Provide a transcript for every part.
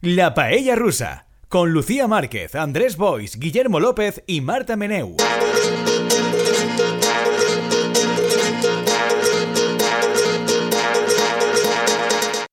La Paella Rusa, con Lucía Márquez, Andrés Bois, Guillermo López y Marta Meneu.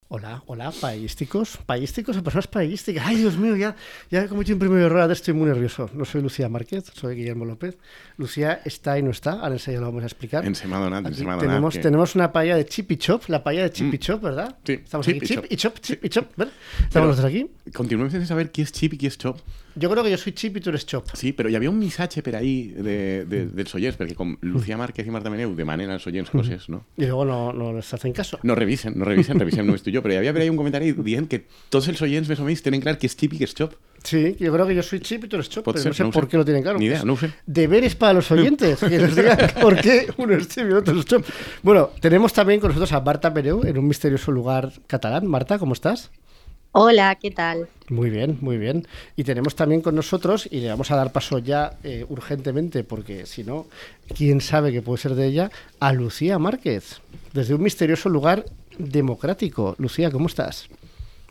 Hola, hola, paísticos, paísticos o personas paísticas. Ay, Dios mío, ya, ya he cometido un primer error, estoy muy nervioso. No soy Lucía Márquez, soy Guillermo López. Lucía está y no está, ahora enseguida lo vamos a explicar. En Semana Aquí en Semana tenemos, tenemos una paella de chip y chop, la paella de chip y chop, ¿verdad? Sí, Estamos chip aquí, y chip y chop, chip y chop, ¿verdad? Estamos los dos aquí. Continuem sense saber qui és Chip i qui és Chop. Yo creo que yo soy chip y tú eres chop. Sí, però hi havia un missatge per ahí de, de, dels oients, perquè com Lucía Márquez i Marta Meneu demanen als oients coses, no? Y luego no, no les hacen caso. No revisen, no revisen, revisem només tu i jo, però hi havia per ahí un comentari dient que tots els oients més o menys tenen clar qui és Chip i qui és Chop. Sí, yo creo que yo soy chip y tú eres chop, pero no sé no por sé. qué lo tienen claro. Ni idea, no sé. Deberes para los oyentes, que nos digan por qué uno es chip y otro es chop. Bueno, tenemos también con nosotros a Marta Pereu en un misterioso lugar catalán. Marta, ¿cómo estás? Hola, ¿qué tal? Muy bien, muy bien. Y tenemos también con nosotros, y le vamos a dar paso ya eh, urgentemente, porque si no, quién sabe que puede ser de ella, a Lucía Márquez, desde un misterioso lugar democrático. Lucía, ¿cómo estás?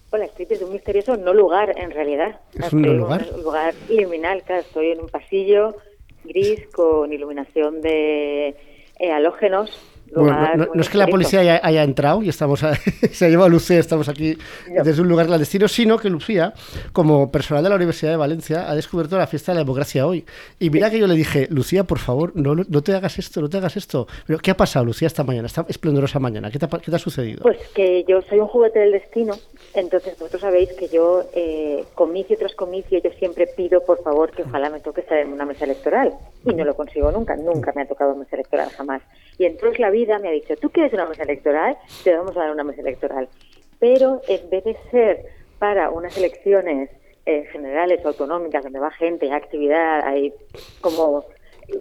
Hola, estoy desde un misterioso no lugar, en realidad. ¿Es Estoy un no en lugar? Un lugar liminal, claro, estoy en un pasillo gris con iluminación de eh, halógenos. Bueno, no, no- muy no es que la policía haya, haya entrado y estamos a- se ha llevado a Lucía, estamos aquí No. desde un lugar clandestino, sino que Lucía, como personal de la Universidad de Valencia, ha descubierto la fiesta de la democracia hoy. Y mira que yo le dije, Lucía, por favor, no, no te hagas esto, no te hagas esto. Pero, ¿qué ha pasado, Lucía, esta mañana, esta esplendorosa mañana? ¿Qué te ha, qué te ha sucedido? Pues que yo soy un juguete del destino, entonces vosotros sabéis que yo, eh, comicio tras comicio, yo siempre pido, por favor, que ojalá me toque estar en una mesa electoral. Y no lo consigo nunca, nunca me ha tocado mesa electoral, jamás. Y entonces la vida me ha dicho, ¿tú quieres una mesa electoral? Te vamos a dar una mesa electoral. Pero en vez de ser para unas elecciones eh, generales autonómicas, donde va gente, hay actividad, hay como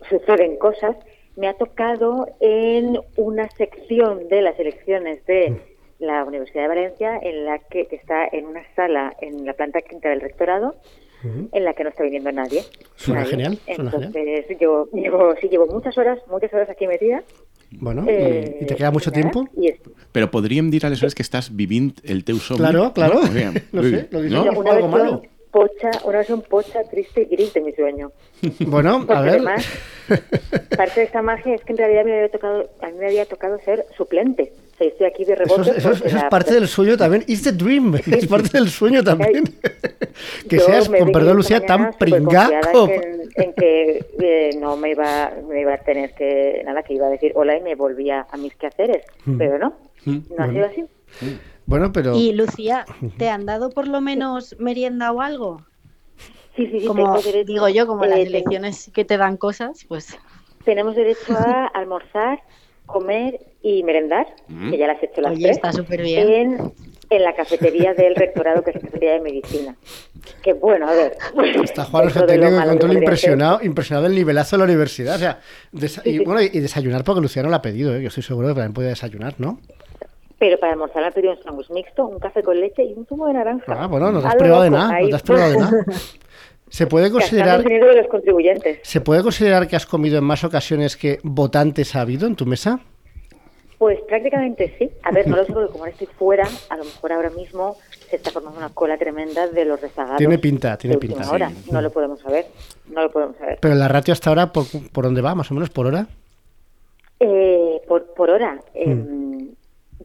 suceden cosas, me ha tocado en una sección de las elecciones de la Universidad de Valencia, en la que, que está en una sala en la planta quinta del rectorado, en la que no está viniendo nadie. Suena Nadie. genial, suena Entonces yo llevo, sí, llevo muchas horas, muchas horas aquí metida. Bueno, eh, ¿y, y te queda mucho nada, tiempo? Y es- Però podríem dir aleshores que estàs vivint el teu somni? Claro, claro. No, sé, lo dice no? ¿Es una algo versión malo? pocha, una versión pocha, triste y gris de mi sueño. Bueno, Porque a ver. además, parte de esta magia es que en realidad me había tocado, a mí me había tocado ser suplente. Yo estoy aquí de Eso, rebote. es- eso es- eso es la- parte del sueño también. It's the dream. Es parte del sueño también. que seas, con perdón, Lucía, tan pringá En, en que eh, no me iba, me iba a tener que, nada, que iba a decir hola y me volvía a mis quehaceres. Pero no, no ha sido así. Bueno, pero... Y Lucía, ¿te han dado por lo menos merienda o algo? Sí, sí, sí, Como tengo derecho- digo yo, como las eh, tengo- elecciones que te dan cosas, pues Tenemos derecho a almorzar, comer y merendar, que ya las he hecho las Oye, tres, está súper bien. En, en la cafetería del rectorado, que es la cafetería de medicina. Que bueno, a ver. Está Juan malo que control podría impresionado, impresionado del nivelazo de la universidad. O sea, y, bueno, y desayunar porque Luciano lo ha pedido, ¿eh? yo estoy seguro que también puede desayunar, ¿no? Pero para almorzar me he pedido un sándwich mixto, un café con leche y un zumo de naranja. Ah, bueno, no te has privado de nada, no te has privado de nada. ¿Se puede considerar, el dinero de los contribuyentes. ¿Se puede considerar que has comido en más ocasiones que votantes ha habido en tu mesa? Pues prácticamente sí. A ver, no lo sé porque como ahora estoy fuera, a lo mejor ahora mismo se está formando una cola tremenda de los rezagados. Tiene pinta, tiene pinta, hora. sí. No lo podemos saber. No lo podemos saber. Pero la ratio hasta ahora, ¿por, por dónde va? ¿Más o menos por hora? Eh, por, por hora. eh, Mm.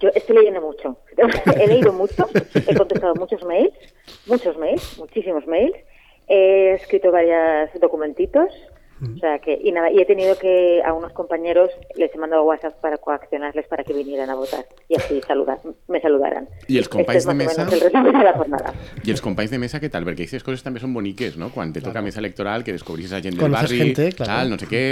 Yo estoy leyendo mucho. he leído mucho, he contestado muchos mails, muchos mails, muchísimos mails. He escrito varios documentitos. Mm. O sea que, y nada, y he tenido que a unos compañeros les he mandado WhatsApp para coaccionarles para que vinieran a votar y así saludar, me saludaran. I els companys este es de mesa? de la jornada. I els companys de mesa, què tal? Perquè aquestes coses també són boniques, no? Quan te toca mesa electoral, que descobris a gent del Conoces barri, gente, claro. tal, no sé què,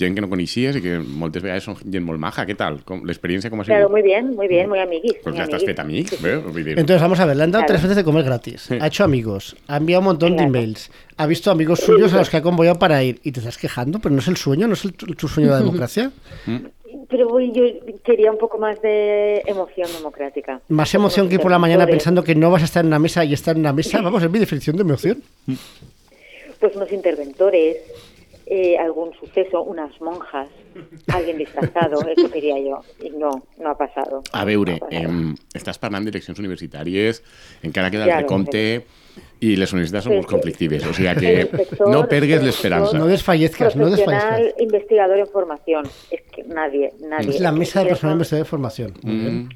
gent que no coneixies i que moltes vegades són gent molt maja. Què tal? L'experiència com ha sigut? Claro, muy bien, muy bien, muy amiguis. Pues estàs amiguis. fet amic, bé? Vull dir, Entonces, vamos a ver, le han dado Claro. tres veces de comer gratis, ha hecho amigos, ha enviado un montón de Claro. emails, ha visto amigos suyos a los que ha convoyado para ir y te estás quejando, pero no es el sueño, no es el, tu sueño de la democracia. Pero voy- yo quería un poco más de emoción democrática. Más emoción que ir por la mañana pensando que no vas a estar en una mesa y estar en una mesa, vamos, es mi definición de emoción. Pues unos interventores, eh, algún suceso, unas monjas, alguien disfrazado, eso quería yo. I no, no ha passat. A veure, no ha passat. em, estàs parlant d'eleccions universitàries, encara queda Ja, el recompte i les universitats són Sí, molt sí. conflictives, o sigui que sector- no pergues el l'esperança. sector No desfallezcas, no desfallezcas. investigador en formación. Es que nadie, nadie. Es la mesa de personal son- investigador de formación. Muy bien. Mm,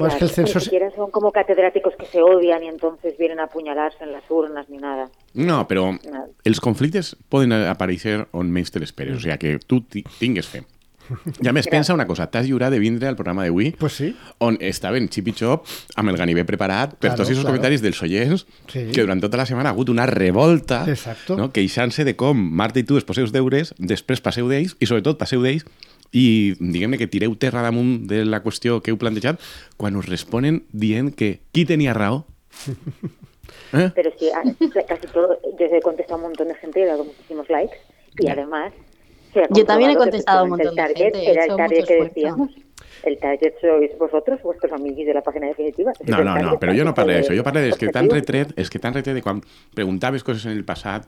Bueno, es que el claro, censo Ni siquiera son como catedráticos que se odian y entonces vienen a apuñalarse en las urnas ni nada. No, però Nada. els conflictes poden aparèixer on menys te l'esperes, o sigui que tu ti- tingues fe. I a més, pensa una cosa, t'has lliurat de vindre al programa d'avui Pues sí. on estaven Xip i Xop amb el ganivet preparat per Claro, tots aquests claro. comentaris dels oients Sí. que durant tota la setmana ha hagut una revolta Exacto. no? queixant-se de com Marta i tu es poseu deures, després passeu d'ells i sobretot passeu d'ells i diguem-ne que tireu terra damunt de la qüestió que heu plantejat quan us responen dient que qui tenia raó? Eh? Pero sí, casi todo, yo he contestado a un montón de gente y he dado muchísimos likes. Y además, Yo también he contestado a un montón de el target gente, he Era el target que decíamos. El target sois vosotros, vuestros amiguis de la página definitiva. Es No, no, no, però jo no parlo de- d'això. Jo parlo és que tan retret, és que tan retret de quan preguntaves coses en el passat,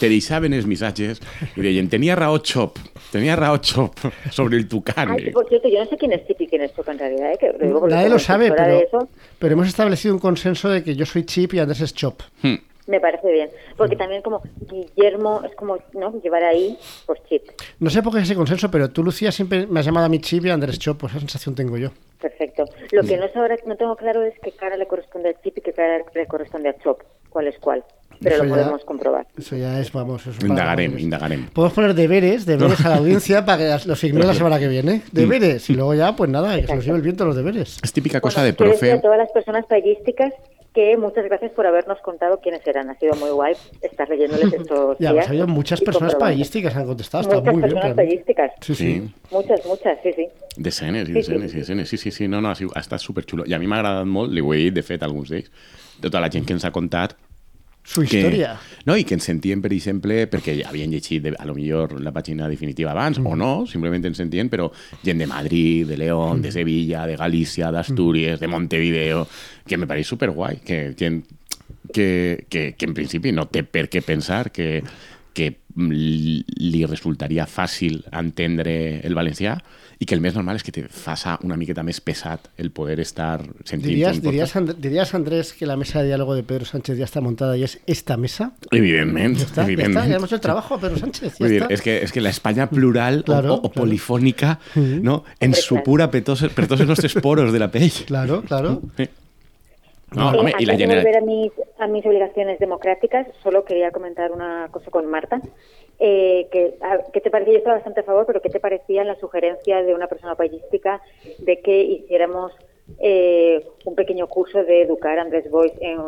te deixaven els missatges i deien, tenia raó Chop, tenia raó Chop sobre el tucán. Ay, por cierto, yo no sé quién es Chip y quién es Chop en realidad. ¿eh? Que lo digo Nadie lo sabe, de pero, eso, pero hemos establecido un consenso de que yo soy Chip y Andrés es Chop. Hmm. Me parece bien. Porque también como Guillermo es como, ¿no? Llevar ahí, pues Chip. No sé por qué es ese consenso, pero tú, Lucía, siempre me has llamado a mi Chip y Andrés Chop. Pues esa sensación tengo yo. Perfecto. Lo Mm. que no, sé ahora, no tengo claro es qué cara le corresponde a Chip y qué cara le corresponde a Chop. ¿Cuál es cuál? Pero Eso lo ya- podemos comprobar. Eso ya es, vamos. Eso es para- Indagarem, indagarem. Podemos poner deberes, deberes a la audiencia para que los ignore la semana que viene. Deberes. Y luego ya, pues nada, que se los lleve el viento los deberes. És típica cosa Bueno, de profe... a todas las personas payísticas que muchas gracias por habernos contado quiénes eran. Ha sido muy guay estar leyéndoles estos Ya, días. ha habido muchas personas payísticas han contestado. Está Muchas muy bien. personas realmente. payísticas. Sí, sí. Sí. Muchas, muchas, sí, sí. Desenes i Sí, sí. desenes i desenes. Sí, sí, sí. No, no, ha, estat superxulo. I a mi m'ha agradat molt, li ho he dit, de fet, a alguns d'ells, tota la gent que ens ha contat Su que, historia. no, i que ens sentien, per exemple, perquè ja havien llegit de, a lo millor la pàgina definitiva abans, o no, simplement ens sentien, però gent de Madrid, de León, de Sevilla, de Galícia, d'Astúries, de Montevideo, que me pareix superguai, que gent que, que, que en principi no té per què pensar que, que li li resultaria fàcil entendre el valencià i que el més normal és que te faça una miqueta més pesat el poder estar sentint ¿Dirías, un dirías, podcast. And- dirías, Andrés, que la mesa de diálogo de Pedro Sánchez ya está montada y es esta mesa? Evidentment, Ya está, ya evidentment. está, ya hemos hecho el trabajo a Pedro Sánchez. Ya dir, és que, és que la Espanya plural Claro, o, o, o claro. polifònica no? ens Hombre, supura per tots, per tots els nostres poros de la pell. Claro, claro. Sí. No, Eh, home, i la de volver a mis, a mis obligaciones democráticas, solo quería comentar una cosa con Marta. Eh, que, a- ¿Qué te parecía? Yo estaba bastante a favor, pero ¿qué te parecía la sugerencia de una persona payística de que hiciéramos eh, un pequeño curso de educar a Andrés Boys en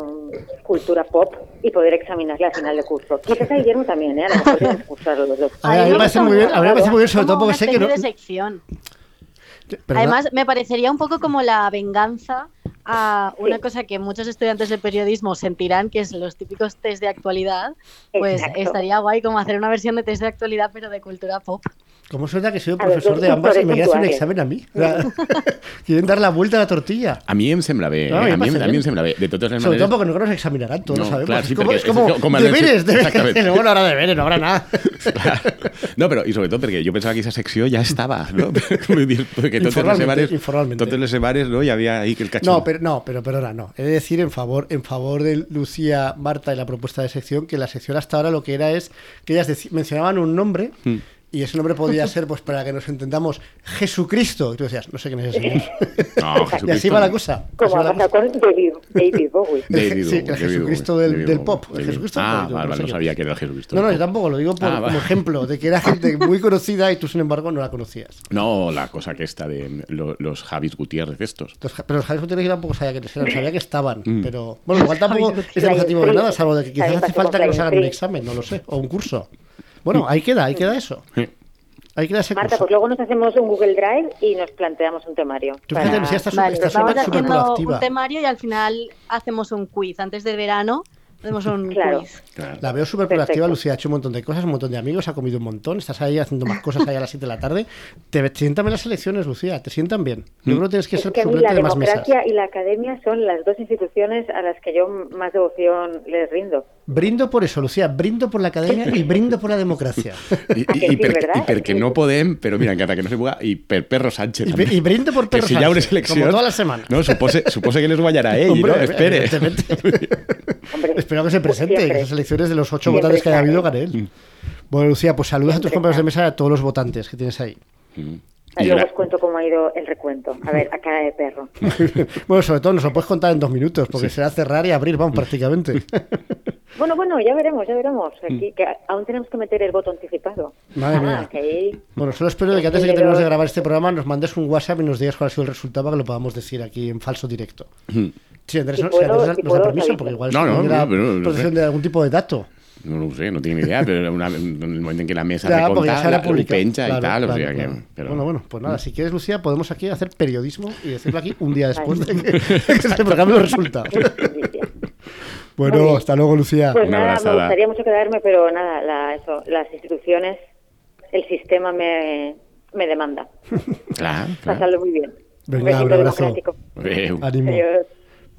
cultura pop y poder examinarle al final de curso? Quizás a Guillermo también, ¿eh? A lo mejor que cursarlo los dos. A a mí me parece muy bien, a mí me parece muy bien, sobre todo porque sé que no. de sección. Perdona. Además, me parecería un poco como la venganza a una Sí. cosa que muchos estudiantes de periodismo sentirán, que es los típicos test de actualidad. Pues Exacto. estaría guay como hacer una versión de test de actualidad, pero de cultura pop. ¿Cómo suena que soy ver, profesor dos de ambas y me quiere hacer un examen a mí? Quieren dar la vuelta a la tortilla. A mi em sembla bé, eh? No, a mi a, mi, me a mi bien. em sembla bé. De totes les Sobre maneres... todo porque no nos examinarán, todos No, lo sabemos. claro, es sí, es como, es como el deberes, deberes. Bueno, ahora deberes, no habrá nada. Clar. No, però, i sobretot perquè jo pensava que aquesta secció ja estava, no? Perquè totes les Informalmente, setmanes, totes les setmanes no, hi havia ahí que el cachón. No, no, pero perdona, no. He de decir en favor, en favor de Lucía, Marta y la propuesta de sección, que la sección hasta ahora lo que era es que ellas mencionaban un nombre Hmm. Y ese nombre podía ser, pues para que nos entendamos, Jesucristo. Y tú decías, no sé quién es ese señor. No, y así va la no. cosa. Como va la cosa. David, David Bowie. David sí, el Jesucristo David del- Bowie, del David pop. El Jesucristo, Ah, no, no vale, sé no quién. sabía que era el Jesucristo. No, no, yo tampoco, lo digo por- Ah, como ejemplo de que era gente muy conocida y tú, sin embargo, no la conocías. No, la cosa que está de lo- los Javis Gutiérrez estos. Entonces, pero los Javis Gutiérrez yo tampoco sabía quiénes eran, sabía que estaban. Mm. Pero bueno, igual tampoco es demostrativo de nada, salvo de que quizás hace falta que nos hagan un examen, no lo sé, o un curso. Bueno, ahí queda, ahí queda eso. Sí. Ahí queda ese Marta, curso. pues luego nos hacemos un Google Drive y nos planteamos un temario. Tú fíjate, para- Lucía, estás Vale, estás vamos haciendo proactiva. un temario y al final hacemos un quiz antes del verano Hacemos un Claro. quiz. Claro. La veo súper proactiva. Lucía. Ha hecho un montón de cosas, un montón de amigos, ha comido un montón. Estás ahí haciendo más cosas ahí a las 7 de la tarde. Te, te sientan bien las elecciones, Lucía. Te sientan bien. Yo creo que tienes que Es ser que a mí suplente la de más mesas. democracia y la academia son las dos instituciones a las que yo más devoción les rindo. Brindo por eso, Lucía. Brindo por la academia y brindo por la democracia. Que i, sí, i, per, i perquè no podem, però mira, encara que no se puga, i per Perro Sánchez. Y, y brindo por que Perro si hi ha unes Sánchez, eleccions... como toda la semana. No, supose, supose que les guanyarà ell, Hombre, no? Espere. Hombre, Espero que se presente, siempre. que esas elecciones de los ocho Siempre votantes que haya habido, gane él. Bueno, Lucía, pues saludos a tus compañeros de mesa y a todos los votantes que tienes ahí. Mm. I Luego gra- os cuento cómo ha ido el recuento. A ver, a cara de perro. bueno, sobre todo nos lo puedes contar en dos minutos, porque será cerrar y abrir, vamos, prácticamente. Bueno, bueno, ya veremos, ya veremos. Aquí, que aún tenemos que meter el voto anticipado. Madre Ah, mía. Bueno, solo espero de que antes de que terminemos de grabar este programa nos mandes un WhatsApp y nos digas cuál ha sido el resultado para que lo podamos decir aquí en falso directo. Sí, Andrés, Si no- si Andrés si nos da permiso, porque igual No, no, no, pero no protección sé. de algún tipo de dato. No, no ho sé, no tinc ni idea, però una, en el moment en què la mesa habrá la, ho publicado. penja Claro, i tal, claro, o sea claro. que... Però... Bueno, bueno, pues nada, si quieres, Lucía, podemos aquí hacer periodismo y decirlo aquí un día después de que, que proclamen los resultados. Muy Bueno, hasta luego, Lucía. Pues Una nada, abrazada. me gustaría mucho quedarme, pero nada, la- eso, las instituciones, el sistema me, me demanda. Clar, clar. Pasadlo muy bien. Venga, un abrazo. Adéu. Ánimo. Adiós.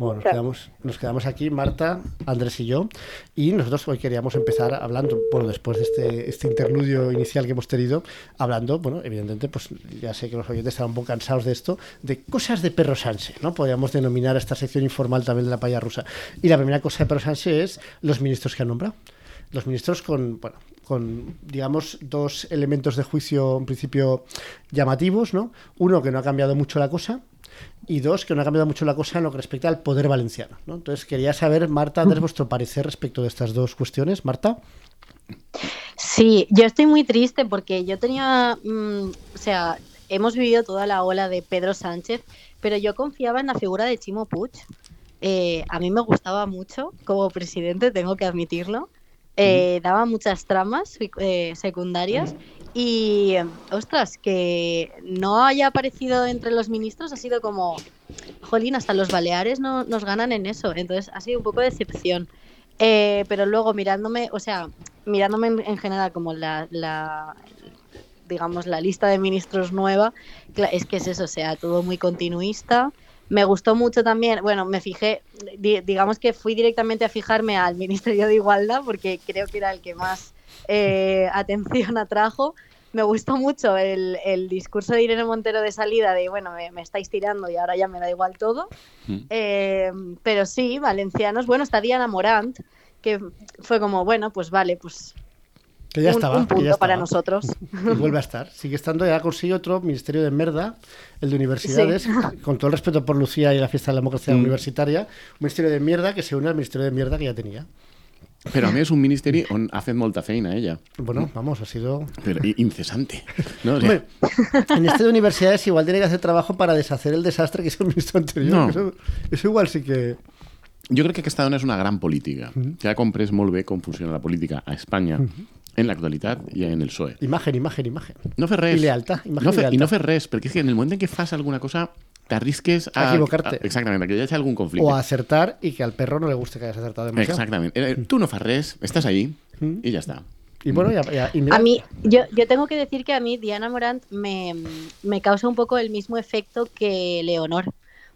Bueno, nos quedamos, nos quedamos aquí, Marta, Andrés y yo, y nosotros hoy queríamos empezar hablando, bueno, después de este, este interludio inicial que hemos tenido, hablando, bueno, evidentemente, pues ya sé que los oyentes están un poco cansados de esto, de cosas de Perro Sánchez, ¿no? Podríamos denominar esta sección informal también de la paya rusa. Y la primera cosa de Perro Sánchez es los ministros que han nombrado. Los ministros con, bueno, con, digamos, dos elementos de juicio en principio llamativos, ¿no? Uno, que no ha cambiado mucho la cosa, y dos, que no ha cambiado mucho la cosa en lo que respecta al poder valenciano. ¿no? Entonces, quería saber, Marta, Andrés, vuestro parecer respecto de estas dos cuestiones. Marta. Sí, yo estoy muy triste porque yo tenía, mm, o sea, hemos vivido toda la ola de Pedro Sánchez, pero yo confiaba en la figura de Chimo Puig. Eh, a mí me gustaba mucho como presidente, tengo que admitirlo. Eh, daba muchas tramas eh, secundarias y, ostras, que no haya aparecido entre los ministros ha sido como, jolín, hasta los Baleares no, nos ganan en eso. Entonces ha sido un poco de decepción. Eh, pero luego mirándome, o sea, mirándome en, en general como la, la, digamos, la lista de ministros nueva, es que es eso, o sea, todo muy continuista. Me gustó mucho también, bueno, me fijé, di- digamos que fui directamente a fijarme al Ministerio de Igualdad porque creo que era el que más eh, atención atrajo. Me gustó mucho el, el discurso de Irene Montero de salida de, bueno, me, me estáis tirando y ahora ya me da igual todo. Mm. Eh, pero sí, valencianos. Bueno, está Diana Morant, que fue como, bueno, pues vale, pues Que ya un, estaba. un que punto ya para estaba. nosotros. Y vuelve a estar. Sigue estando, ya consigue otro ministerio de merda, el de universidades, con todo el respeto por Lucía y la fiesta de la democracia Mm. universitaria, un ministerio de mierda que se une al ministerio de mierda que ya tenía. Però a més és un ministeri on ha fet molta feina ella, Bueno, vamos, ha sido però i- incessante. No? O sea, Hombre, en este de universidades igual tiene que hacer trabajo para deshacer el desastre que hizo el ministro anterior. No. Eso, eso igual sí que... Jo crec que aquesta dona és una gran política, que ha comprès molt bé com funciona la política a Espanya, en l'actualitat i en el PSOE. Imagen, imagen, imagen. No fer res. I lealtad, imagen no i fer, lealtad. I no fer res, perquè és que en el moment en què fas alguna cosa t'arrisques a... A equivocarte. A, exactament, a que hi hagi algun conflicte. O a acertar y que al perro no le guste que hayas acertado demasiado. Exactament. Eh, Tu no fas res, estàs ahí està. Y bueno, ya, ya- y mira, A mí, yo, yo tengo que decir que a mí Diana Morant me, me causa un poco el mismo efecto que Leonor.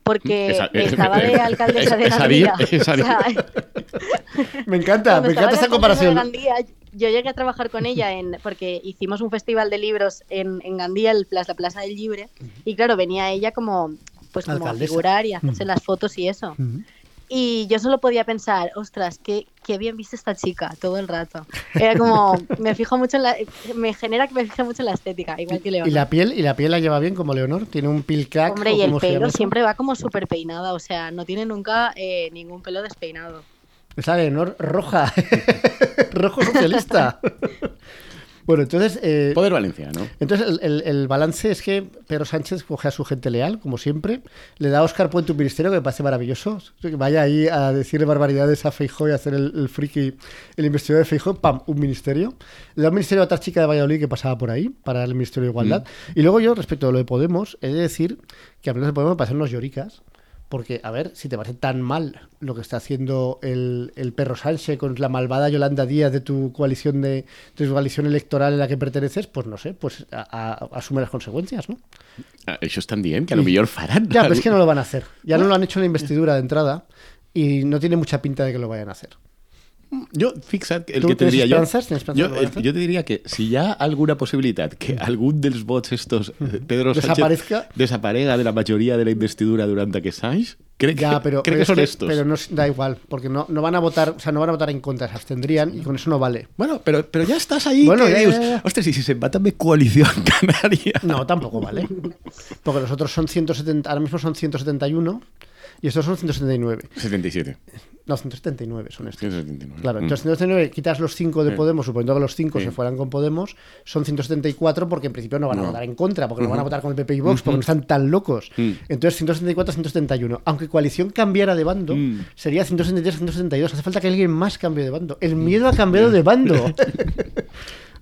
Porque Esa- estaba de alcaldesa de esa- Gandía. esa di- O sea, me encanta, me encanta esa comparación. Gandía, yo llegué a trabajar con ella en, porque hicimos un festival de libros en, en Gandía, el, la Plaza del Libre, y claro, venía ella como, pues como a figurar y a hacerse Ujú. las fotos y eso. Ujú. Y yo solo podía pensar, ostras, qué, qué bien viste esta chica todo el rato. Era como, me fijo mucho en la, me genera que me fije mucho en la estética, igual que Leonor. Y la piel, y la piel la lleva bien como Leonor, tiene un pilcac. Hombre, o y el pelo siempre va como súper peinada, o sea, no tiene nunca eh, ningún pelo despeinado. Es la Leonor roja, rojo socialista. bueno, entonces, eh, Poder valenciano. entonces el, el- el balance es que Pedro Sánchez coge a su gente leal, como siempre, le da a Oscar Puente un ministerio que me parece maravilloso, que vaya ahí a decirle barbaridades a Feijó y a hacer el, el friki, el investigador de Feijó, pam, un ministerio. Le da un ministerio a otra chica de Valladolid que pasaba por ahí, para el Ministerio de Igualdad. Y luego yo, respecto a lo de Podemos, he de decir que a menos de Podemos me parecen unos lloricas, Porque, a ver, si te parece tan mal lo que está haciendo el, el perro Sánchez con la malvada Yolanda Díaz de tu coalición de, de tu coalición electoral en la que perteneces, pues no sé, pues a- a- asume las consecuencias, ¿no? Ah, Això estan dient que a lo millor faran. Ya, pero es que no lo van a hacer. Ya no lo han hecho en la investidura de entrada y no tiene mucha pinta de que lo vayan a hacer. Jo, fixa't, el Tu que te diria jo... el, te diria que si hi ha alguna possibilitat que algun dels vots estos eh, Pedro Sánchez Desaparezca. desaparega de la majoria de la investidura durant aquests anys, crec Ya, que, pero, crec pero que es que- estos. pero no da igual, porque no, no van a votar, o sea, no van a votar en contra, se abstendrían y con eso no vale. Bueno, pero, pero ya estás ahí Bueno, ya, ya, ya. ostres, i si se'n va també coalició canaria? No, tampoco vale. Porque los otros son 170, ahora mismo son 171 y estos son 179. 77. No, 179 son estos. 179. Claro, Mm. entonces 179 quitas los 5 de Sí. Podemos, suponiendo que los 5 Sí. se fueran con Podemos, son 174 porque en principio no van a No. votar en contra, porque no van a votar con el PP y Vox, porque no están tan locos. Mm. Entonces 174, 171. Aunque coalición cambiara de bando, Mm. sería 173, 172. Hace falta que alguien más cambie de bando. El miedo ha cambiado de bando.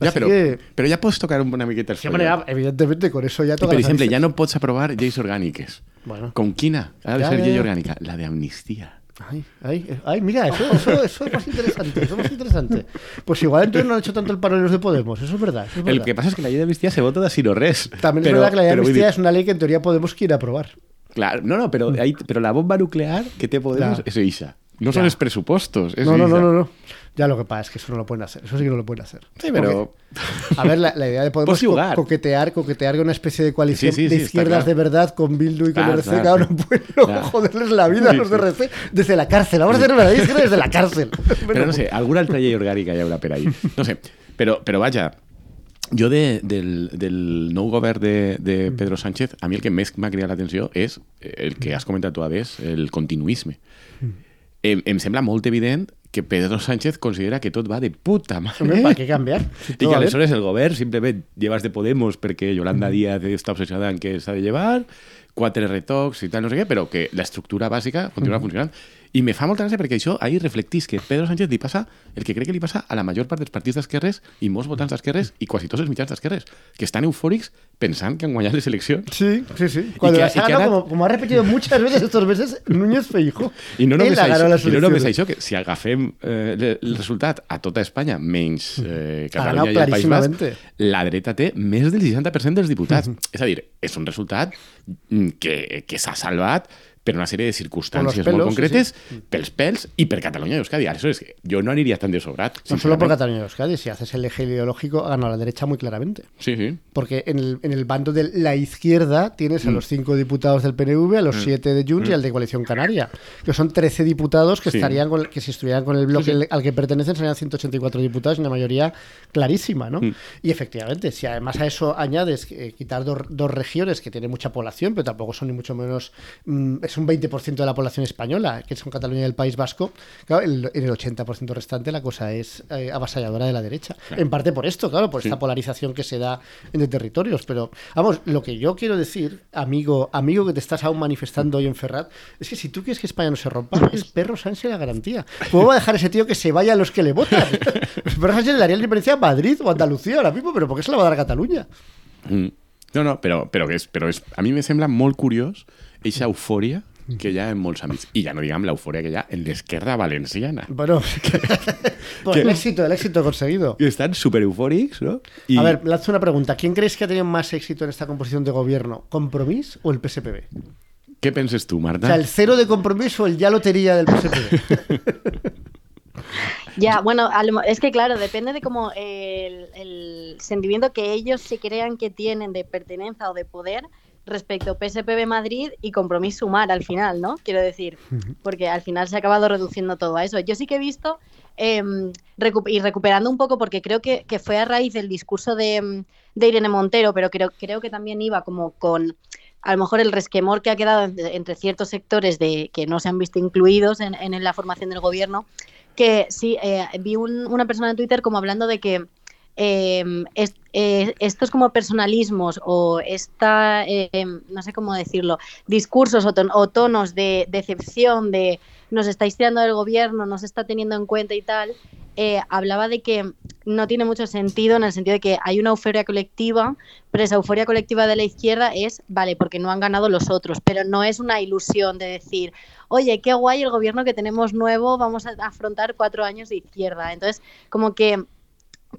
Ja, però, que- però ja pots tocar una miqueta el Sí, ya, evidentemente, con eso ya toca per las exemple, ja no pots aprovar lleis orgàniques. Bueno. Quina? Ha de ser ja. orgànica? La de amnistia. Ay, ay, ay, mira, eso, eso, eso es más interesante, eso es más interesante. Pues igual entonces no han hecho tanto el paro de los de Podemos, eso es verdad. eso es El que passa és que la llei d'amnistia se vota de si no res. También es Però- verdad que la ley de amnistía es una ley que en teoría Podemos quiere aprobar. Clar, no, no, però, ahí, però la bomba nuclear que té Podemos Clar. és eixa. No els pressupostos, és No, no, no, no, no. Ya lo que pasa es que eso no lo pueden hacer, eso sí que no lo pueden hacer. Sí, pero... Porque, a ver, la, la idea de Podemos co- coquetear, coquetear con una especie de coalición Sí, sí, de izquierdas claro. de verdad con Bildu y con Claro, RC, claro, sí. no pueden Claro. joderles la vida a los de. RC desde la cárcel. Vamos a hacer verdad izquierda desde la cárcel. Però no sé, alguna altra llei orgànica hi haurà per ahí. No sé, però, però vaja, jo de, del, del nou govern de, de Pedro Sánchez, a mi el que més m'ha cridat l'atenció és el que has comentat tu, Ades, el continuisme. Em, em sembla molt evident que Pedro Sánchez considera que tot va de puta Hombre, mare. ¿para qué cambiar? Si I todo que aleshores el govern simplement llevas de Podemos perquè Yolanda Díaz està obsessionada en què s'ha de llevar, quatre retocs i tal, no sé què, però que l'estructura bàsica continua funcionant. I me fa molta gràcia perquè això ahir reflectís que Pedro Sánchez li passa el que crec que li passa a la major part dels partits d'esquerres i molts votants d'esquerres i quasi tots els mitjans d'esquerres, que estan eufòrics pensant que han guanyat les eleccions. Sí, sí, sí. Cuando que- las ha ganado, como, como ha repetido muchas veces estos meses, Núñez Feijóo. I no només, això, i no només això, que si agafem eh, el resultat a tota Espanya, menys eh, Catalunya i el País Basc, la dreta té més del 60% dels diputats. És a dir, és un resultat mm, que, que s'ha salvat per una sèrie de circumstàncies pelos, molt sí, concretes, pels pèls i per Catalunya i Euskadi. Aleshores, jo no aniria tan de sobrat. No solo por. Cataluña y Euskadi, si haces el eje ideológico, ha ganado la derecha muy claramente. Sí, sí. Porque en el, en el bando de la izquierda tienes a Mm. los cinco diputados del PNV, a los siete de Junts y al de Coalición Canaria, que son 13 diputados que Sí. estarían con- que si estuvieran con el bloque Sí, sí. al que pertenecen serían 184 diputados y una mayoría clarísima, ¿no? Mm. Y efectivamente, si además a eso añades eh, quitar dos, dos regiones que tienen mucha población, pero tampoco son ni mucho menos mm, es un 20% de la población española, que son Cataluña y el País Vasco, claro, el- en el 80% restante la cosa es eh, avasalladora de la derecha. En parte por esto, claro, por Sí. esta polarización que se da entre territorios. Pero, vamos, lo que yo quiero decir, amigo, amigo que te estás aún manifestando hoy en Ferrat, es que si tú quieres que España no se rompa, es Perro Sánchez la garantía. ¿Cómo va a dejar ese tío que se vaya a los que le votan? Perro Sánchez le daría la diferencia a Madrid o Andalucía ahora mismo, pero ¿por qué se la va a dar a Cataluña? Mm. No, no, però, però, és, però és, a mi me sembla molt curiós eixa eufòria que ha en molts àmbits. I ja no diguem l'eufòria que hi ha en l'esquerra valenciana. Bueno, por el éxito, el éxito conseguido. Que estan super eufòrics, no? A ver, lanzo una pregunta. ¿Quién crees que ha tenido más éxito en esta composición de gobierno? ¿Compromís o el PSPB? Què penses O Marta? sea, el cero de compromiso o el ya lotería del PSPB. Ya, bueno, es que claro, depende de cómo el, el sentimiento que ellos se crean que tienen de pertenencia o de poder respecto a PSPB Madrid y Compromiso Sumar al final, ¿no? Quiero decir, porque al final se ha acabado reduciendo todo a eso. Yo sí que he visto, em, recu- y recuperando un poco, porque creo que, que fue a raíz del discurso de, em, de Irene Montero, pero creo, creo que también iba como con a lo mejor el resquemor que ha quedado entre, entre ciertos sectores de que no se han visto incluidos en, en la formación del gobierno, que sí, eh, vi un- una persona en Twitter como hablando de que eh, es- eh, estos como personalismos o esta, eh, no sé cómo decirlo, discursos o, o tonos de decepción, de nos estáis tirando del gobierno, nos está teniendo en cuenta y tal, eh, hablaba de que no tiene mucho sentido en el sentido de que hay una euforia colectiva, pero esa euforia colectiva de la izquierda es, vale, porque no han ganado los otros, pero no es una ilusión de decir, oye, qué guay el gobierno que tenemos nuevo, vamos a afrontar cuatro años de izquierda. Entonces, como que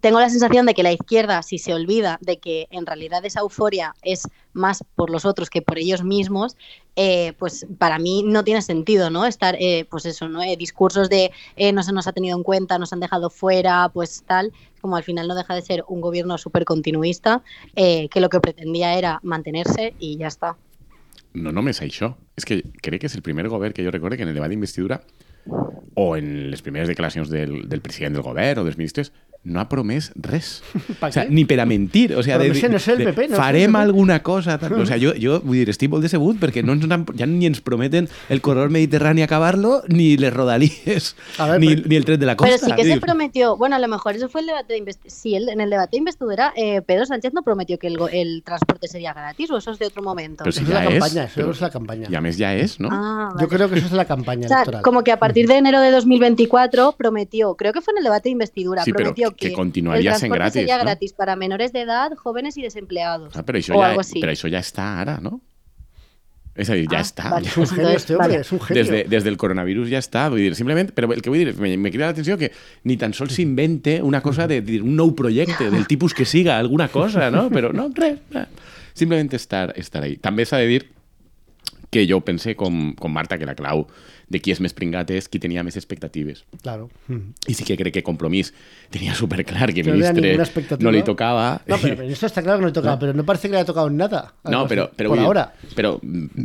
tengo la sensación de que la izquierda, si se olvida de que en realidad esa euforia es más por los otros que por ellos mismos, eh, pues para mí no tiene sentido, ¿no? Estar, eh, pues eso, ¿no? Eh, discursos de no se nos ha tenido en cuenta, nos han dejado fuera, pues tal, como al final no deja de ser un gobierno súper continuista, que lo que pretendía era mantenerse y ya está. No només això. És que crec que és el primer govern que jo recorde que en el debat d'investidura o en les primeres declaracions del, del president del govern o dels ministres no ha promès res. O sea, ni per a mentir. O sea, de, ese no és el de, PP, no farem PP. alguna cosa. Tal. O sea, jo, jo vull dir, estic molt decebut perquè no ens han, ja ni ens prometen el corredor mediterrani acabar-lo, ni les rodalies, A ver, ni, pero- ni el tren de la costa. Pero sí que se prometió, bueno, a lo mejor eso fue el debate de investidura. Sí, el- en el debate de investidura, eh, Pedro Sánchez no prometió que el, go- el transporte sería gratis, o eso es de otro momento. Pero si Eso es ya la es, campaña, eso pero- es la campaña. I a més ja és, no? Ah, Yo vale. creo que eso es la campaña O sea, electoral. como que a partir de enero de 2024 prometió, creo que fue en el debate de investidura, Sí, pero prometió que que, continuaría el sent transporte gratis, sería ¿no? gratis para menores de edad, jóvenes y desempleados. Ah, però, això o ja, algo así. però això ja està ara, no? És a dir, ja Ah, està. vale. Es un genio Entonces, este hombre, vale. es un genio. Des, de, des del coronavirus ja està, vull dir, simplement, però el que vull dir, me, me crida l'atenció que ni tan sols s'invente una cosa de dir un nou projecte del tipus que siga, alguna cosa, no? Però no, res, simplement estar, estar ahí. També s'ha de dir que jo pensé com, com Marta que la clau de qui és més pringat és qui tenia més expectatives. Claro. Mm. I sí que crec que Compromís tenia superclar que Que no ministre no li tocava. No, pero, pero esto está claro que no le tocaba, pero no parece que le haya tocado nada. No, así, però, por ahora. Però,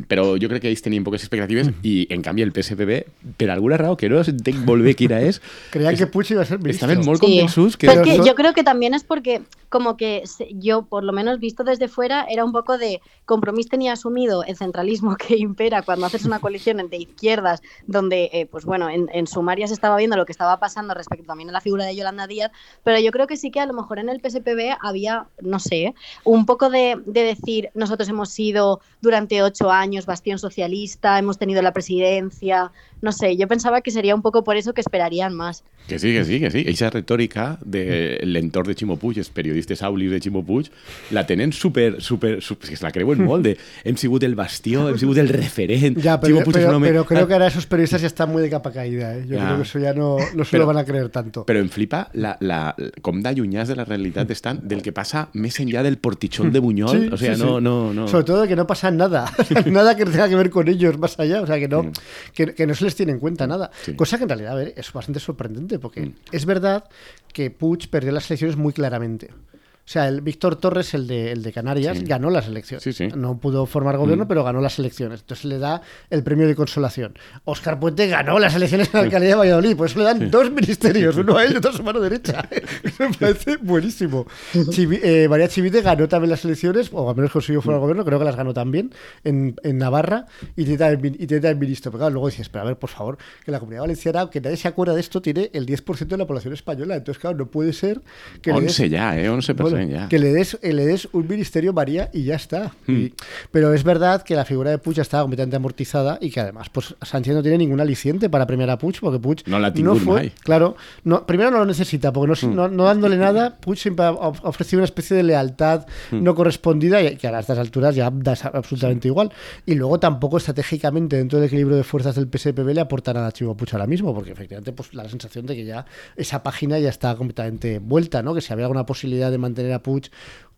però jo crec que ells tenien poques expectatives i, en canvi, el PSPB, per alguna raó que no entenc molt bé quina és, Creían que Puig iba a ser ministro. estaven molt Sí. convençuts que... Pero es que Pero yo eso- creo que también es porque, como que yo, por lo menos visto desde fuera, era un poco de compromiso tenía asumido el centralismo que impera cuando haces una coalición de izquierdas, donde, eh, pues bueno, en, en sumaria se estaba viendo lo que estaba pasando respecto también a la figura de Yolanda Díaz, pero yo creo que sí que a lo mejor en el PSPB había, no sé, un poco de, de decir, nosotros hemos sido durante ocho años bastión socialista, hemos tenido la presidencia, no sé, yo pensaba que sería un poco por eso que esperarían más. Que sí, que sí, que sí. Eixa retòrica de l'entorn de Ximo Puig, els periodistes aulis de Ximo Puig, la tenen super, super, super que se la creuen molt, de hem sigut el bastió, hem sigut el referent, és un home... pero creo que ahora esos periodistas ya están muy de capa caída. ¿eh? Yo Ya. creo que eso ya no, no se Pero- lo van a creer tanto. Però em flipa la, la, com d'allunyats de la realitat estan del que passa més enllà del portichón de Buñol. Sí, o sea, sí, no, sí. no, no... Sobre todo de que no pasa nada, nada que tenga que ver con ellos más allá, o sea, que no, Mm. que, que no se les tiene en cuenta nada. Cosa que en realidad, a ver, es bastante sorprendente, porque Mm. es verdad que Puig perdió las elecciones muy claramente. O sea, el Víctor Torres, el de, el de Canarias, Sí. ganó las elecciones. Sí, sí. No pudo formar gobierno, Mm. pero ganó las elecciones. Entonces le da el premio de consolación. Oscar Puente ganó las elecciones en la alcaldía de Valladolid, por eso le dan dos ministerios, uno a él y otro a su mano derecha. Me parece buenísimo. Chivi- eh, María Chivite ganó también las elecciones, o al menos consiguió del gobierno, creo que las ganó también en, en Navarra y tiene también ministro. Pero claro, luego dices, pero a ver, por favor, que la comunidad valenciana, aunque nadie se acuerda de esto, tiene el 10% de la población española. Entonces, claro, no puede ser que le des 11 ja, eh? 11% bueno, Que le des, le des un ministerio María y ya está. Hmm. Y- pero es verdad que la figura de Puig estaba completamente amortizada y que además pues Sánchez no tiene ningún aliciente para premiar a Puig porque Puig No la tingut fue. Claro, no, primero no lo necesita porque no, Hmm. no, no dándole nada, Puig siempre ha of- ofrecido una especie de lealtad Hmm. no correspondida y que a estas alturas ya da absolutamente igual. Y luego tampoco estratégicamente dentro del equilibrio de fuerzas del PSPB le aporta nada a Chivo Puig ahora mismo porque efectivamente pues la sensación de que ya esa página ya está completamente vuelta, ¿no? Que si había alguna posibilidad de mantener a Puig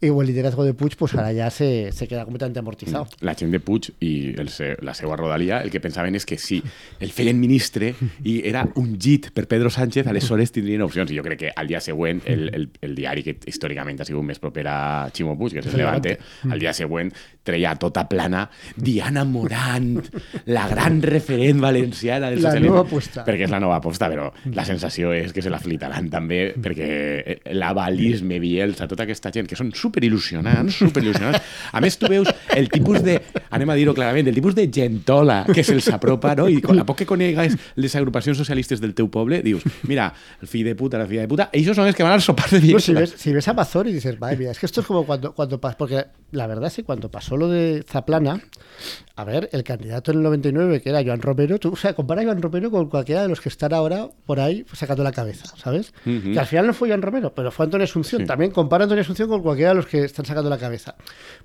y el liderazgo de Puig, pues ahora ya se, se queda completamente amortizado. la gent de Puig i el la seva rodalia el que pensaven és que si el feien ministre i era un git per Pedro Sánchez, aleshores tindrien opcions. I jo crec que al dia següent, el, el, el diari que històricament ha sigut més proper a Ximo Puig, que és el Levante, al dia següent treia tota plana Diana Morant, la gran referent valenciana del La socialisme. nova aposta. Perquè és la nova aposta, però la sensació és que se la flitaran també, perquè l'avalisme, Bielsa, tota aquesta gent que són superil·lusionants, superil·lusionants. A més, tu veus el tipus de, anem a dir-ho clarament, el tipus de gentola que se'ls apropa, no? I a poc que conegues les agrupacions socialistes del teu poble, dius, mira, el fill de puta, la filla de puta, ells són els que van al sopar de No, Bielsa. si, ves, si ves a Mazón y dices, madre mía, es que esto es como cuando, cuando porque la verdad es que cuando pasó lo de Zaplana, a ver, el candidato en el 99, que era Joan Romero, tú, o sea, compara a Joan Romero con cualquiera de los que están ahora por ahí sacando la cabeza, ¿sabes? Que al final no fue Joan Romero, pero fue Antonio Asunción. Sí. También compara a Antonio Asunción con cualquiera de los que están sacando la cabeza.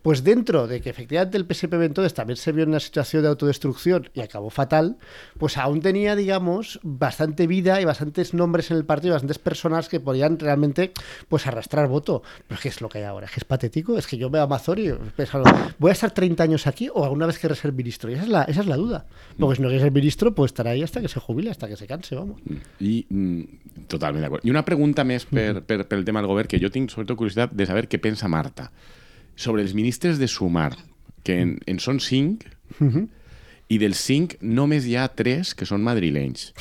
Pues dentro de que efectivamente el PSPB entonces también se vio en una situación de autodestrucción y acabó fatal, pues aún tenía, digamos, bastante vida y bastantes nombres en el partido, bastantes personas que podían realmente pues arrastrar voto. Pero es que es lo que hay ahora, es que es patético, es que yo veo a Y ¿voy a estar 30 años aquí o alguna vez querré ser ministro? Y esa es la, esa es la duda. Porque si no quieres ser ministro, pues estará ahí hasta que se jubile, hasta que se canse, vamos. I, mm, totalment d'acord. I una pregunta més per, per, pel tema del govern, que jo tinc sobretot curiositat de saber què pensa Marta sobre els ministres de Sumar, que en, en són cinc, dels cinc només hi ha tres que són madrilenys.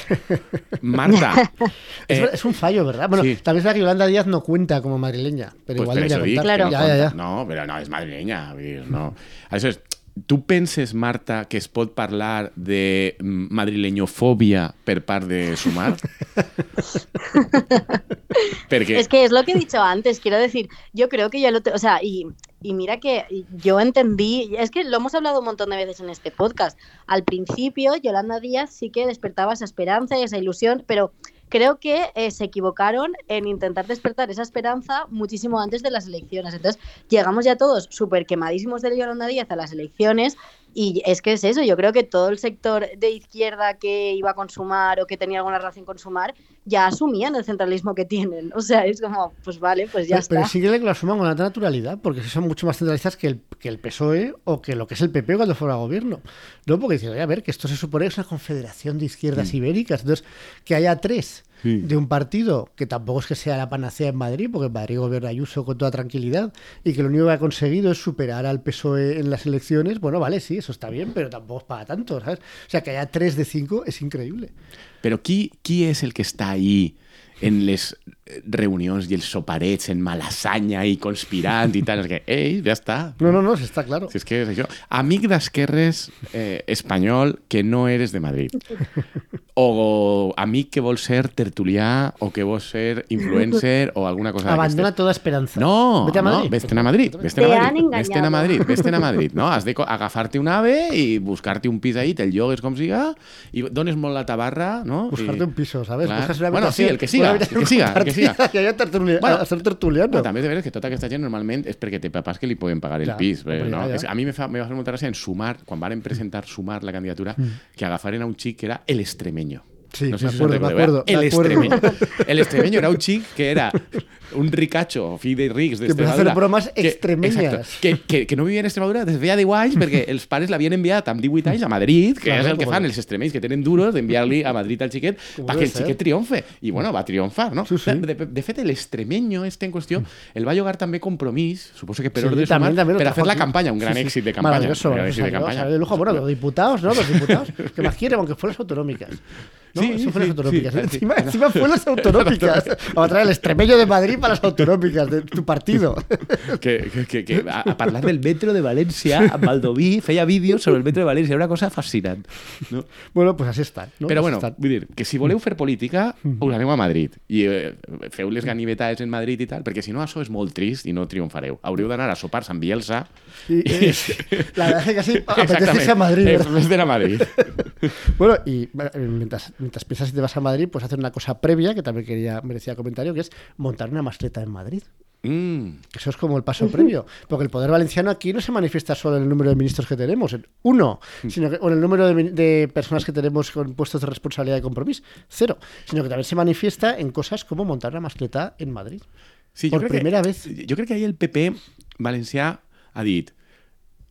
Marta, Es, eh, es un fallo, ¿verdad? Bueno, sí. también es verdad que Yolanda Díaz no cuenta como madrileña, pero pues igual per debería contar. que no, ya, ya, ya. no, però no, és madrilenya. vull dir, No. Aleshores, tu penses, Marta, que es pot parlar de mm, madrileñofòbia per part de Sumar? Perquè... Es que es lo que he dicho antes, quiero decir, yo creo que ya lo... te- o sea, y, y mira que yo entendí, es que lo hemos hablado un montón de veces en este podcast. Al principio, Yolanda Díaz sí que despertaba esa esperanza y esa ilusión, pero creo que eh, se equivocaron en intentar despertar esa esperanza muchísimo antes de las elecciones. Entonces, llegamos ya todos súper quemadísimos de Yolanda Díaz a las elecciones y es que es eso, yo creo que todo el sector de izquierda que iba a consumar o que tenía alguna relación con Sumar ya asumían el centralismo que tienen. O sea, es como, pues vale, pues ya pero, pero está. sí que lo asuman con tanta naturalidad, porque si son mucho más centralistas que el, que el PSOE o que lo que es el PP cuando fuera gobierno. No, porque dicen, "Oye, a ver, que esto se supone que es una confederación de izquierdas ibéricas. Entonces, que haya tres Sí. de un partido que tampoco es que sea la panacea en Madrid, porque en Madrid gobierna Ayuso con toda tranquilidad, y que lo único que ha conseguido es superar al PSOE en las elecciones, bueno, vale, sí, eso está bien, pero tampoco es para tanto, ¿sabes? O sea, que haya tres de cinco es increíble. Però qui, qui és el que està ahí en les eh, reunions i els soparets en malassanya i conspirant i tal? És que, ei, ja està. No, no, no, sí está claro. Si és que és això. Amic d'esquerres eh, espanyol que no eres de Madrid. O amic que vol ser tertulià o que vol ser influencer o alguna cosa Abandona toda esperanza. No, Vete a Madrid. no, vés-te'n a Madrid, vés-te'n Te a Madrid, vés-te'n a. Madrid, vés-te'n a Madrid, no? Has de agafar-te un ave i buscar-te un pis ahí, te'l llogues com siga, i dones molt la tabarra, no? Buscarte un piso, ¿sabes? Clar. Buscas una Bueno, sí, el que siga, que siga, que siga. Y haya tertulia- Bueno, a ser tertuliano. Però també de veres que tota aquesta gent normalment és perquè té papàs que li poden pagar el Clar, pis. eh, no? ja, ja. És- A mi me, fa, me va fer molta gràcia en Sumar, quan varen presentar Sumar la candidatura, Mm. que agafaren a un xic que era el extremeño. Sí, no sé me si acuerdo, me acuerdo, El me acuerdo. extremeño. El extremeño era un xic que era un ricacho, fill de rics Que empezó a d'Extremadura. hacer bromas que- extremeñas. exacte, Que, que, que no vivia en Extremadura des de feia 10 anys perquè els pares l'havien enviat amb 18 anys a Madrid, que Claro, és el que fan de- els extremenys que tenen duros d'enviar-li a Madrid al Como perquè debe el ser. xiquet triomfe. I bueno, va triomfar, no? Sí, sí. De, de, de fet, l'extremeño este en qüestió el va llogar també compromís, suposo que per Sí, de también, sumar, también lo per a trajo fer la aquí. campanya, un gran Sí, sí. èxit de campanya. Maravilloso, un gran èxit de salió, campanya. salió de lujo. Bueno, los diputados, ¿no? Los diputados. ¿Qué más quieren? Aunque fueran las autonómicas. ¿no? Sí, Eso fue sí, las autonómicas. sí, sí. encima, encima fue las autonómicas. Vamos a traer el extremeño de Madrid para las autonómicas de tu partido. que, que, que, a, a parlar del metro de València, amb Baldoví feia vídeos sobre el metro de València, era una cosa fascinant. No? Bueno, pues así está. ¿no? Así bueno, vull dir, que si voleu fer política, us aneu a Madrid i eh, feu les ganivetades en Madrid i tal, perquè si no això és molt trist i no triomfareu. Haureu d'anar a sopars amb Bielsa eh, la verdad es que casi apetece a Madrid. Eh, ¿verdad? vés a Madrid. Bueno, y eh, mientras, mientras piensas si te vas a Madrid, pues hacer una cosa previa que también quería merecía comentario, que es montar una masleta en Madrid. Mm. Eso es como el paso previo, porque el poder valenciano aquí no se manifiesta solo en el número de ministros que tenemos, en uno, sino que, o en el número de, personas que tenemos con puestos de responsabilidad y compromiso, cero, sino que también se manifiesta en cosas como montar una mascleta en Madrid. Sí, Por primera que, vez. Jo crec que ahir el PP valencià ha dit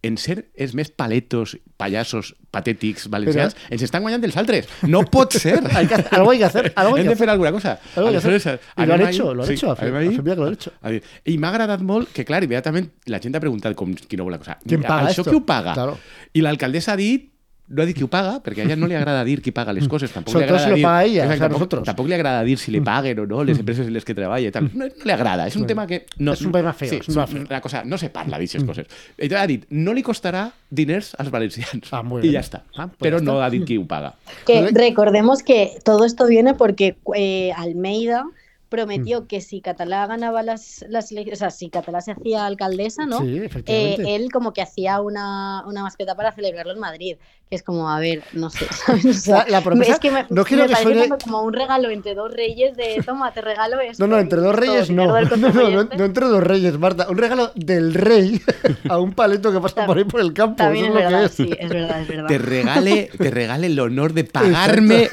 en ser els més paletos, pallassos, patètics valencians, ens estan guanyant els altres. No pot ser. Hay que algo hay que hacer, algo hay Hem que de fer alguna cosa. Algo hay que hacer. Y lo han hecho, lo han sí, hecho, anem ahí. que lo han hecho. A dir, I m'ha agradat molt que, clar, immediatament la gent ha preguntat com qui no vol la cosa. ¿Quién paga Això esto? qui ho paga? Claro. I l'alcaldessa ha dit no ha dit qui ho paga, perquè a ella no li agrada dir qui paga les coses. Tampoc Sobre li todo agrada si dir, paga ella, o sea, tampoc, nosotros. Mm. tampoc li agrada dir si li paguen o no les empreses en les que treballa tal. No, no li agrada, és un tema que... No, És un tema feo, Sí, és un tema feo. La cosa, no se parla d'aixes coses. Ella ha dit, no li costarà diners als valencians. Ah, muy I bien. ja està. Ah, pues Però ya no está. ha dit qui ho paga. Que recordemos que todo esto viene porque eh, Almeida prometió que si Catalá ganaba las, las elecciones, o sea, si Catalá se hacía alcaldesa, ¿no? Sí, Eh, efectivamente. él como que hacía una, una mascleta para celebrarlo en Madrid, es como, a ver, no sé, ¿sabes? O sea, La- la promesa- es que me, no quiero me que suene- como, un regalo entre dos reyes de, toma, te regalo esto. No, no, entre dos reyes no. No, no, no, no entre dos reyes, Marta. Un regalo del rey a un paleto que pasa por ahí por el campo. También Eso es es lo que verdad, es. sí, es verdad, es verdad. te regale, te regale el honor de pagarme,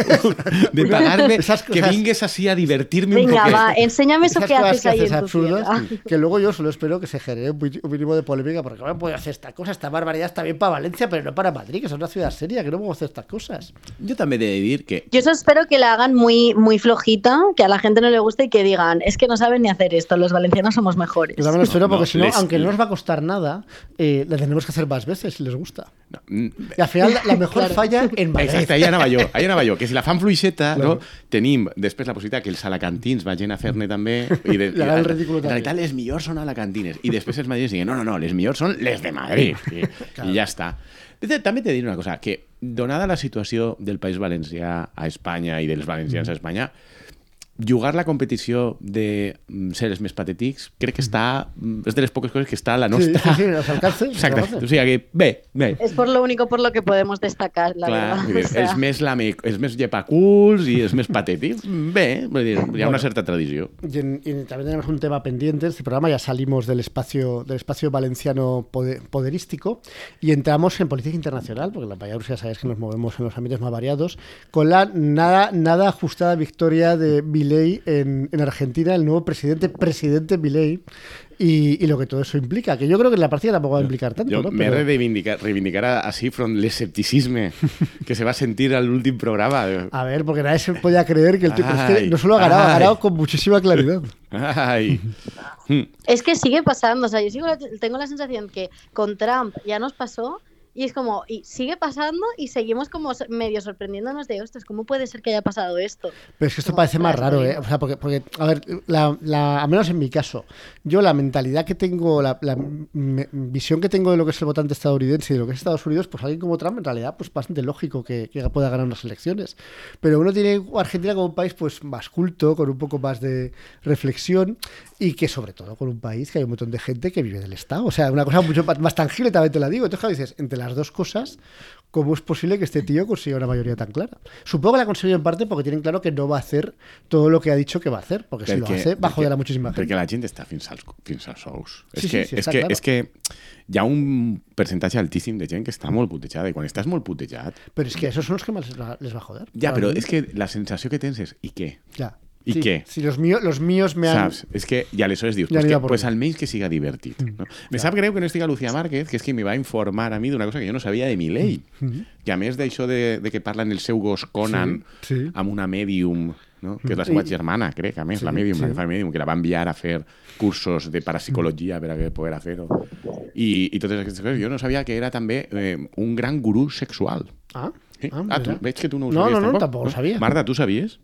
de pagarme Esas que cosas- vingues así a divertirme un Venga, poquito. va, enséñame eso que haces que ahí haces en tu absurdas, fiesta. que luego yo solo espero que se genere un un mínimo de polémica, porque no puede hacer esta cosa, esta barbaridad está bien para Valencia, pero no para Madrid, que es una ciudad seria, que no puedo hacer estas cosas. Yo también he de decir que Yo eso espero que la hagan muy, muy flojita, que a la gente no le guste y que digan, es que no saben ni hacer esto, los valencianos somos mejores. Yo también lo espero, No, porque no, si no, les- aunque no nos va a costar nada, eh, la tenemos que hacer más veces si les gusta. no, mm, Y al final, la, la mejor Claro. falla en Madrid. Exacte, ahí anava jo, anava jo, que si la fan fluixeta, Claro. no, tenim després la possibilitat que els alacantins vagin a fer-ne també i, de, I hagan el ridículo en realitat les millors són alacantines i després els madrilenys diguen, no, no, no, les millors són les de Madrid i, i ja està Fet, també t'he de dir una cosa, que donada la situació del País Valencià a Espanya i dels valencians a Espanya, jugar la competició de mm, ser els més patètics crec que està... mm, és de les poques coses que està a la Sí, nostra... sí, sí, nos alcance. nos Exacte, alcance. o sigui que bé, bé. Es por lo único por lo que podemos destacar, la Clar, verdad. dir, O sea, els més, lame, els més llepaculs i els més patètics, bé, vull dir, hi ha una certa tradició. Y, en- y también tenemos un tema pendiente. En este programa ya salimos del espacio, del espacio valenciano pode- poderístico y entramos en política internacional, porque la mayoría ya sabéis que nos movemos en los ámbitos más variados, con la nada, nada ajustada victoria de Milei en, en Argentina, el nuevo presidente, presidente Milei, y, y lo que todo eso implica, que yo creo que en la práctica tampoco va a implicar tanto, Jo ¿no? m'he Pero- de reivindicar, reivindicar a- així front l'escepticisme que se va sentir a l'últim programa. A ver, porque nadie se podía creer que el tipo es que Ay, no solo ha ganado, ha ay. ganado con muchísima claridad. Mm. Es que sigue pasando, o sea, yo sigo tengo la sensación que con Trump ya nos pasó y es como, y sigue pasando y seguimos como medio sorprendiéndonos de, ostras, ¿cómo puede ser que haya pasado esto? Pero es que esto No, parece más raro, ¿eh? O sea, porque, porque a ver, la, la- al menos en mi caso, yo la mentalidad que tengo, la, la me- visión que tengo de lo que es el votante estadounidense y de lo que es Estados Unidos, pues alguien como Trump, en realidad, pues bastante lógico que, que pueda ganar unas elecciones. Pero uno tiene Argentina como un país pues más culto, con un poco más de reflexión y que sobre todo con un país que hay un montón de gente que vive del Estado. O sea, una cosa mucho más tangible, también te la digo. Entonces, claro, dices, entre las dos cosas, ¿cómo es posible que este tío consiga una mayoría tan clara? Supongo que la ha conseguido en parte porque tienen claro que no va a hacer todo lo que ha dicho que va a hacer, porque si lo hace, va a joder a muchísima gente. Perquè la gent està fins als, fins als ous. Sí, és, sí, que, sí, és, que, claro. és que hi ha un percentatge altíssim de gent que està molt putejada i quan estàs molt putejat... Pero es que esos son los que más les va, a joder. Ja, però Probablemente. és que la sensació que tens és i què? Ya. ¿Y Sí, qué? Si los míos, los míos me han. Saps? És que, i aleshores dius, Ja pues, que, pues almenys que siga divertit. No? Me sap greu que no estigui a Lucía Márquez, que és qui me va informar a mi d'una cosa que jo no sabia de Milei. I a més d'això de, de que parla en el seu gos Conan Sí, sí. amb una mèdium, no? que és la seva I- germana, crec, a més, Sí, la mèdium, sí. la que fa mèdium, que la va enviar a fer cursos de parapsicologia per a que poder fer-ho. I, I totes aquestes coses. Jo no sabia que era també eh, un gran gurú sexual. Ah, Sí? ah, Ah, tu, veig que tu no ho No, sabies no, no, tampoc. tampoco lo sabía. Marta, ¿tú sabías?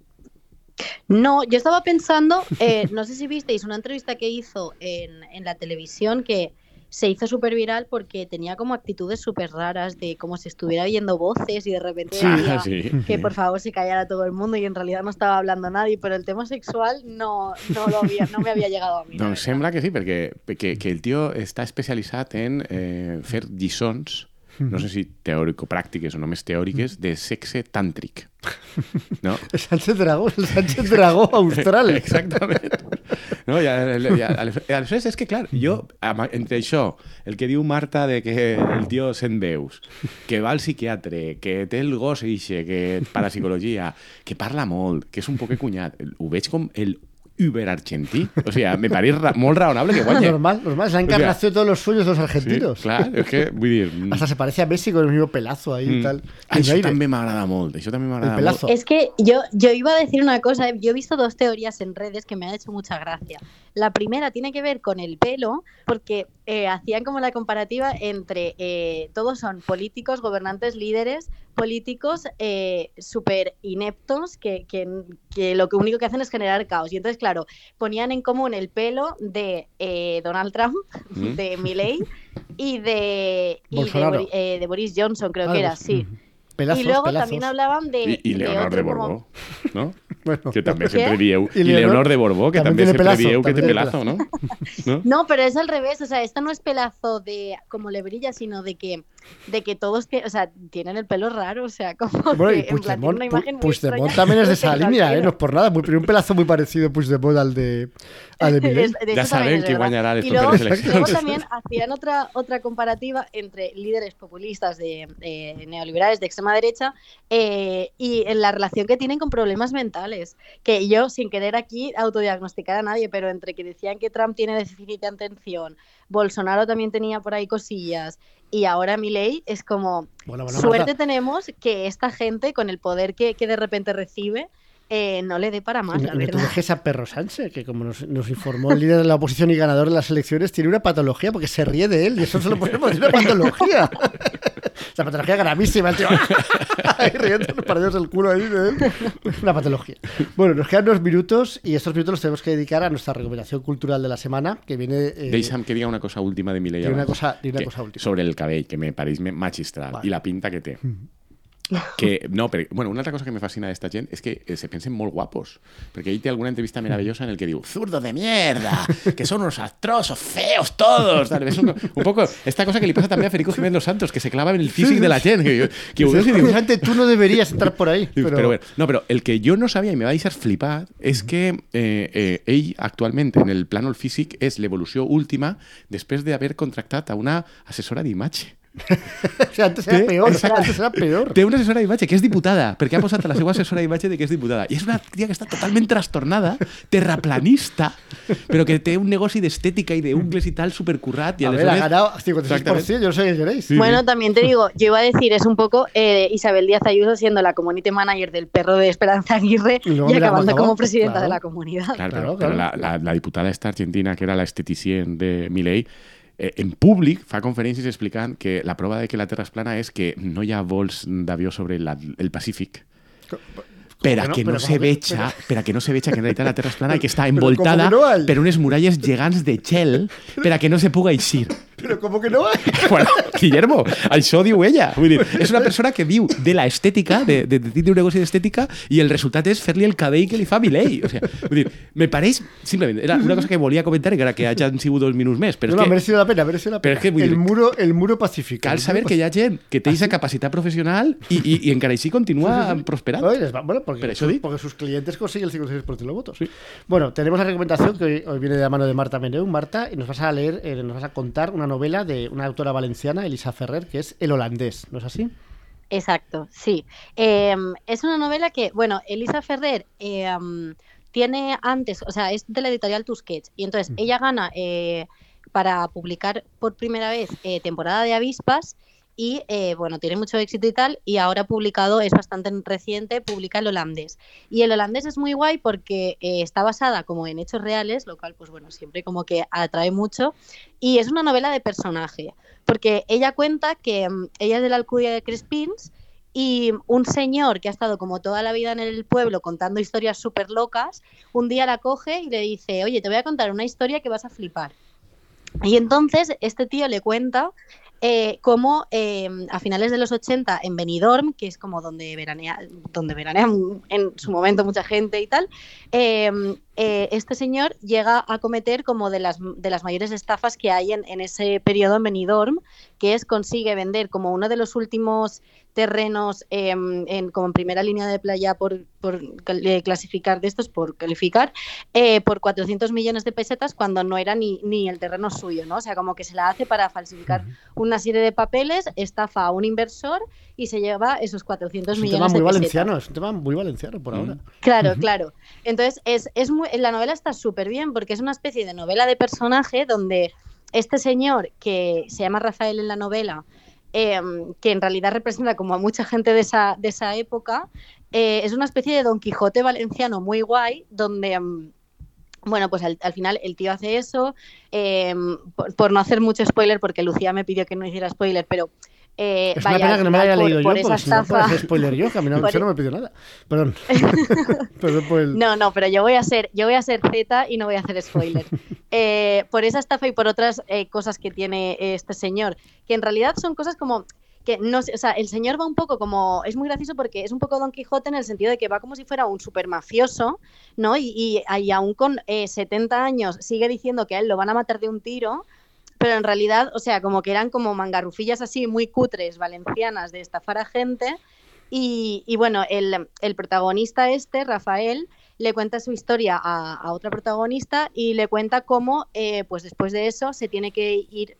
No, yo estaba pensando, eh, no sé si visteis una entrevista que hizo en, en la televisión que se hizo súper viral porque tenía como actitudes súper raras de como si estuviera oyendo voces y de repente Sí. decía sí. que por favor se callara todo el mundo y en realidad no estaba hablando nadie, pero el tema sexual no, no, lo había, no me había llegado a mí. verdad. sembla que sí, perquè que, que el tio està especialitzat en eh, fer lliçons, no sé si teòrico-pràctiques o només teòriques, de sexe tàntric. No? El Sánchez Dragó, el Sánchez Dragó austral. Exactament. No, i, i, i, aleshores és que, clar, jo, entre això, el que diu Marta de que el tio sent veus, que va al psiquiatre, que té el gos eixe, que parapsicologia, que parla molt, que és un poc cunyat, ho veig com el Uber argentí. O sigui, me pareix ra molt raonable que guanyi. Normal, normal. Es la encarnación de todos los sueños de los Sí, argentinos. clar, és que, vull dir... Hasta se parece a Messi con el mismo pelazo ahí y mm, tal. Això Tiene aire. també m'agrada molt, això també m'agrada molt. Es que yo, yo iba a decir una cosa, yo he visto dos teorías en redes que me han hecho mucha gracia. La primera tiene que ver con el pelo, porque eh, hacían como la comparativa entre eh, todos son políticos, gobernantes, líderes, políticos eh, súper ineptos que, que, que lo que único que hacen es generar caos. Y entonces, claro, ponían en común el pelo de eh, Donald Trump, Mm. de Milley y de, y eh, de Boris Johnson, creo Ah, que era, sí. Pelazos, y luego pelazos. también hablaban de. Y, y de Leonor de como- Borbó, ¿no? Bueno, Que també Què? sempre dieu... I I Leonor- de Borbó, que tiene sempre pelazo, dieu que tiene pelazo, ¿no? ¿no? No, pero es al revés, o sea, esto no es pelazo de como le brilla, sino de que de que todos que, o sea, tienen el pelo raro, o sea, como Bueno, y que en plan, tiene Puigdemont, una muy Puigdemont también es de esa línea, ¿eh? No es por nada. Muy, pero un pelazo muy parecido Puigdemont al de, al de. Es- de Ya saben que les Y luego, luego también hacían otra, otra comparativa entre líderes populistas de, de neoliberales de extrema derecha eh, y en la relación que tienen con problemas mentales. Que yo, sin querer aquí autodiagnosticar a nadie, pero entre que decían que Trump tiene déficit de atención, Bolsonaro también tenía por ahí cosillas y ahora Milei es como Bueno, bueno, suerte Marta, tenemos que esta gente con el poder que, que de repente recibe eh, no le dé para más, y la no te verdad. dejes a Perro Sánchez, que como nos, nos informó el líder de la oposición y ganador de las elecciones, tiene una patología porque se ríe de él y eso se lo ponemos, tiene una patología. Esa patología gravísima, el tío. Ahí riendo, partidos del culo ahí de él. Una patología. Bueno, nos quedan unos minutos y estos minutos los tenemos que dedicar a nuestra recomendación cultural de la semana, que viene... eh, Deixa'm que diga una cosa última de Mireia. Di una cosa- una Que- cosa última. Sobre el cabell, que me pareix me- magistral. Vale. I la pinta que té. Que, no, però, bueno, una altra cosa que me fascina d'esta gent és que eh, se pensen molt guapos. Ell té alguna entrevista meravellosa en el que diu zurdo de mierda, que son unos astrosos, feos todos. Tal. Es un, un poco esta cosa que le pasa también a Federico Jiménez Los Santos, que se clava en el físic de la gent. Que, que Precisamente tú no deberías entrar por ahí. Pero, bueno, no, però el que jo no sabia i me va deixar flipat és que eh, eh, ell actualment en el plànol físic és l'evolució última després d'haver contractat a una assessora d'imatge. o sea, antes era peor. Exacte. Antes era peor. Té una assessora d'imatge que és diputada, perquè ha posat a la seva assessora d'imatge de que és diputada. I és una tia que està totalment trastornada, terraplanista, però que té un negoci d'estètica i d'ungles i tal supercurrat. I A ver, ha ganado 56%, yo no sé qué queréis. Sí, Bueno, sí. también te digo, yo iba a decir, es un poco eh, Isabel Díaz Ayuso siendo la community manager del perro de Esperanza Aguirre Y acabando como presidenta Claro. de la comunidad. Claro, Claro, la, la, la diputada esta argentina, que era la esteticient de Milei, eh, en públic fa conferències explicant que la prova de que la Terra és plana és que no hi ha vols d'avió sobre la, el Pacífic. Per a no? que no Però se que- veja, per a que no se veja que en realitat la Terra és plana i que està envoltada que no hay? per unes muralles gegants de gel per a que no se puga eixir. Pero como que no hay. Bueno, Guillermo, això diu ella. Vull dir, és una persona que viu de la estètica, de, de, de, de un negoci d'estètica, i el resultat és fer-li el cabell que li fa Milei. O vull dir, me pareix, simplement, era una cosa que volia comentar, encara que hagin sigut dos minuts més, però no, no, ha és que merecido la pena, merecido la Pero pena. es que, el, muro, el muro pacífico. cal saber que hi ha gent que té aquesta capacitat professional i, i, i encara així continua prosperant. Oye, les va- bueno, porque, Pero eso porque sus clientes consiguen el 56% de los votos. Bueno, tenemos la recomendación que hoy, hoy viene de la mano de Marta Meneu. Marta, y nos vas a leer, eh, nos vas a contar una novela de una autora valenciana, Elisa Ferrer, que es El holandés, ¿no es así? Exacto, sí. Eh, es una novela que, bueno, Elisa Ferrer eh, um, tiene antes, o sea, es de la editorial Tusquets, y entonces ella gana eh, para publicar por primera vez eh, temporada de avispas y eh, bueno, tiene mucho éxito y tal, y ahora publicado, es bastante reciente, publica el holandés. Y el holandés es muy guay porque eh, está basada como en hechos reales, lo cual pues bueno, siempre como que atrae mucho, y es una novela de personaje, porque ella cuenta que mm, ella es de la Alcudia de Crespins, y un señor que ha estado como toda la vida en el pueblo contando historias súper locas, un día la coge y le dice, oye, te voy a contar una historia que vas a flipar. Y entonces este tío le cuenta eh, cómo eh, a finales de los 80 en Benidorm, que es como donde veranea, donde veranean en su momento mucha gente y tal, eh, eh, este señor llega a cometer como de las, de las mayores estafas que hay en, en ese periodo en Benidorm, que es consigue vender como uno de los últimos terrenos eh, en, como en primera línea de playa por, por eh, clasificar de estos, por calificar, eh, por 400 millones de pesetas cuando no era ni, ni el terreno suyo, ¿no? O sea, como que se la hace para falsificar una serie de papeles, estafa a un inversor y se lleva esos 400 Es un tema millones muy valenciano, es un tema muy valenciano por ahora. Claro, claro. Entonces, es, es muy, la novela está súper bien porque es una especie de novela de personaje donde este señor, que se llama Rafael en la novela, eh, que en realidad representa como a mucha gente de esa, de esa época, eh, es una especie de Don Quijote valenciano muy guay, donde... mm, bueno, pues al, al final el tío hace eso, eh, por, por no hacer mucho spoiler, porque Lucía me pidió que no hiciera spoiler, pero eh, Es una pena que no me haya leído por yo, porque si no puedo hacer spoiler yo, que a mí no, yo no me pidió nada. Perdón. Perdón por el... No, no, pero yo voy a ser, yo voy a ser Z y no voy a hacer spoiler. Eh, por esa estafa y por otras eh, cosas que tiene este señor, que en realidad son cosas como que no o sea, el señor va un poco como, es muy gracioso porque es un poco Don Quijote en el sentido de que va como si fuera un super mafioso, ¿no? Y, y, y aún con eh, 70 años sigue diciendo que a él lo van a matar de un tiro, pero en realidad, o sea, como que eran como mangarrufillas así muy cutres valencianas de estafar a gente. Y, bueno, el, el, protagonista este, Rafael, le cuenta su historia a, a otra protagonista y le cuenta cómo, eh, pues después de eso, se tiene que ir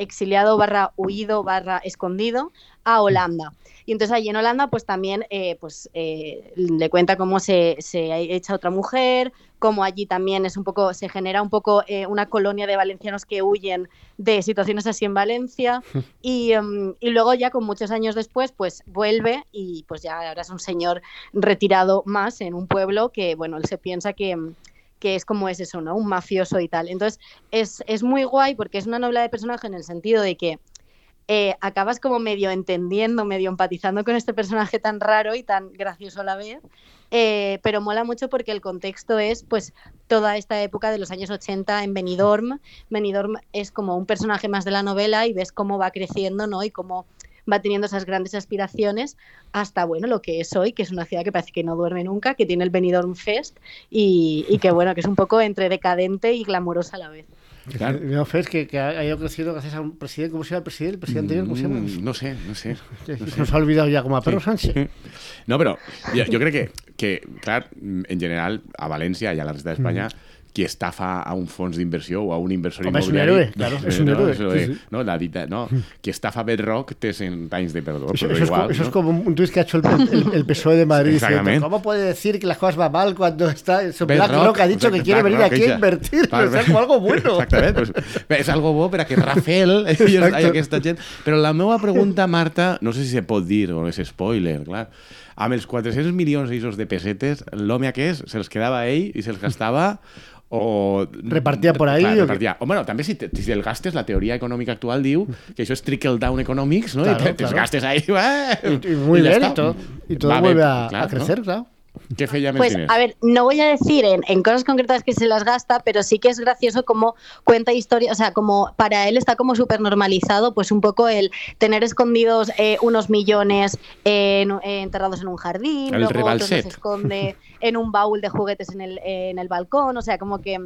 exiliado barra huido barra escondido a Holanda. Y entonces allí en Holanda pues también eh, pues, eh, le cuenta cómo se, se, echa otra mujer, cómo allí también es un poco, se genera un poco eh, una colonia de valencianos que huyen de situaciones así en Valencia y, um, y, luego ya con muchos años después pues vuelve y pues ya ahora es un señor retirado más en un pueblo que bueno, él se piensa que que es como es eso, ¿no? Un mafioso y tal. Entonces, es, es muy guay porque es una novela de personaje en el sentido de que eh, acabas como medio entendiendo, medio empatizando con este personaje tan raro y tan gracioso a la vez. Eh, pero mola mucho porque el contexto es pues toda esta época de los años 80 en Benidorm. Benidorm es como un personaje más de la novela y ves cómo va creciendo, ¿no? Y cómo va teniendo esas grandes aspiraciones hasta, bueno, lo que es hoy, que es una ciudad que parece que no duerme nunca, que tiene el Benidorm Fest y, y que, bueno, que es un poco entre decadente y glamurosa a la vez. Claro. El Fest que, que, ha ido creciendo gracias a un presidente, ¿cómo se llama el presidente? ¿El presidente anterior? ¿Cómo se llama? Mm, no sé, no sé. No sé. Nos ha olvidado ya como a Pedro sí. Sánchez. No, però jo, jo crec que, que, clar, en general, a València i a la resta d'Espanya, mm qui estafa a un fons d'inversió o a un inversor Home, immobiliari... És un héroe, claro, és un héroe. No, sí, sí. no, la dita, no, qui estafa Bedrock té 100 anys de perdó, eso, eso igual, es, eso ¿no? es como un tuit que ha hecho el, el, el, PSOE de Madrid Exactamente. diciendo, ¿cómo puede decir que las cosas van mal cuando está eso, BlackRock ha dicho que quiere Black venir Rock, aquí a invertir? O sea, como algo bueno. Exactament, doncs, és algo bo per a que Rafael i aquesta gent... Però la meva pregunta, Marta, no sé si se pot dir o és spoiler, clar. Amb els 400 milions de pessetes, l'home aquest se'ls quedava ell i se'ls gastava o... Repartia por ahí, Clar, o repartia. O, bueno, també si, te, si el gastes, la teoria econòmica actual diu que això és trickle down economics, ¿no? Claro, y te, te claro. gastes ahí, eh, Y, y muy ya bien, y todo, y todo Va bé, vuelve a, clar, a crecer, ¿no? claro. Feia amb Pues a ver, no voy a decir en, en, cosas concretas que se las gasta, pero sí que es gracioso como cuenta historia, o sea, como para él está como súper normalizado, pues un poco el tener escondidos eh, unos millones eh, en, eh, enterrados en un jardín, El luego rebalset. los esconde en un baúl de juguetes en el, en el balcón, o sea, como que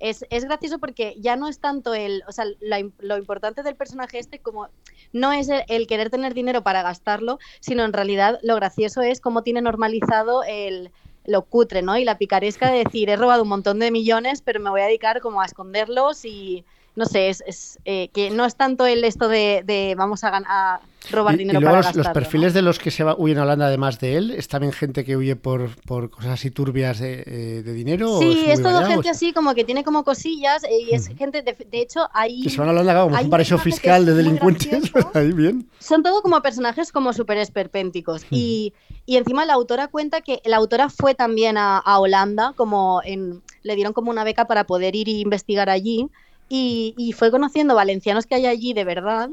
es, es, gracioso porque ya no es tanto el, o sea, la, lo importante del personaje este como no es el, el, querer tener dinero para gastarlo, sino en realidad lo gracioso es cómo tiene normalizado el lo cutre, ¿no? Y la picaresca de decir, he robado un montón de millones, pero me voy a dedicar como a esconderlos y no sé, es, es eh, que no es tanto el esto de, vamos a, a, robar y, dinero y luego para los, gastarlo, los perfiles ¿no? de los que se va, huyen a Holanda además de él, ¿es también gente que huye por, por cosas así turbias de, eh, de dinero? Sí, o es todo variado? gente así como que tiene como cosillas eh, y es gente, de, de hecho, hay... Que se van a Holanda como un paraíso fiscal es de delincuentes, ahí bien. son todo como personajes como súper esperpénticos. Y, y encima la autora cuenta que la autora fue también a, a Holanda, como en, le dieron como una beca para poder ir e investigar allí. Y, y fue conociendo valencianos que hay allí de verdad.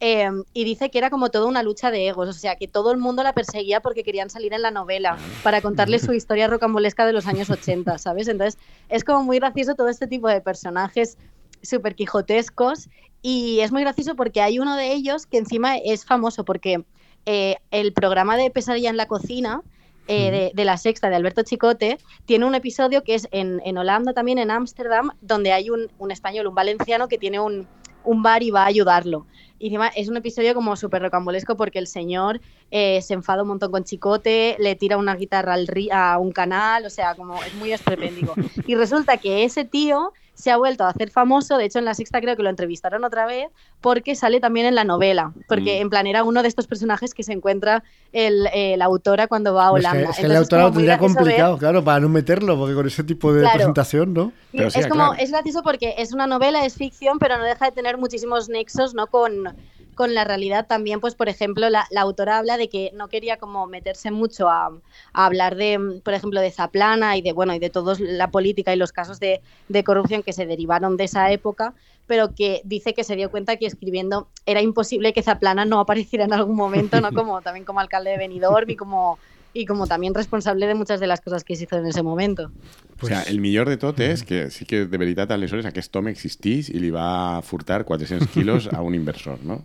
Eh, y dice que era como toda una lucha de egos, o sea, que todo el mundo la perseguía porque querían salir en la novela, para contarle su historia rocambolesca de los años 80, ¿sabes? Entonces, es como muy gracioso todo este tipo de personajes súper quijotescos y es muy gracioso porque hay uno de ellos que encima es famoso porque eh, el programa de Pesadilla en la cocina eh, de, de, la sexta de Alberto Chicote tiene un episodio que es en, en Holanda, también en Ámsterdam, donde hay un, un, español, un valenciano que tiene un, un, bar y va a ayudarlo. Y encima es un episodio como súper rocambolesco porque el señor eh, se enfada un montón con Chicote, le tira una guitarra al a un canal, o sea, como es muy esperpéntico. Y resulta que ese tío se ha vuelto a hacer famoso, de hecho en la sexta creo que lo entrevistaron otra vez, porque sale también en la novela, porque mm. en plan era uno de estos personajes que se encuentra el, eh, la autora cuando va a Holanda. Es que, es que la autora lo tendría complicado, ver... claro, para no meterlo, porque con ese tipo de claro. presentación, ¿no? Pero sí, es como, claro. es gracioso porque es una novela, es ficción, pero no deja de tener muchísimos nexos, ¿no? Con, con la realidad también, pues por ejemplo, la, la, autora habla de que no quería como meterse mucho a, a, hablar de, por ejemplo, de Zaplana y de, bueno, y de toda la política y los casos de, de, corrupción que se derivaron de esa época, pero que dice que se dio cuenta que escribiendo era imposible que Zaplana no apareciera en algún momento, ¿no? Como también como alcalde de Benidorm y como y como también responsable de muchas de las cosas que se hizo en ese momento. Pues... O sea, el millor de tot és que sí que de veritat aleshores aquest home existís i li va furtar 400 quilos a un inversor, no?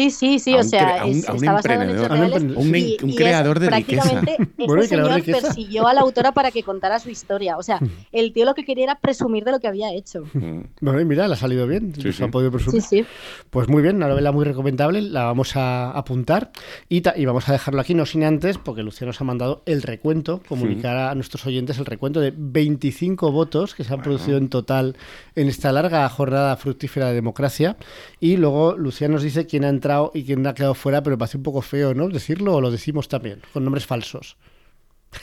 Sí, sí, sí, o sea, un- un creador de riqueza. Bueno, de señor riqueza. persiguió a la autora para que contara su historia. O sea, el tío lo que quería era presumir de lo que había hecho. Mm. Bueno, y mira, le ha salido bien. Sí, se sí. ha podido presumir. Sí, sí. Pues muy bien, una novela muy recomendable, la vamos a apuntar y, ta- y vamos a dejarlo aquí, no sin antes, porque Lucía nos ha mandado el recuento, comunicar a nuestros oyentes el recuento de 25 votos que se han producido en total en esta larga jornada fructífera de democracia. Y luego Lucía nos dice quién ha entrado y quién ha quedado fuera, pero me parece un poco feo, ¿no? Decirlo o lo decimos también, con nombres falsos.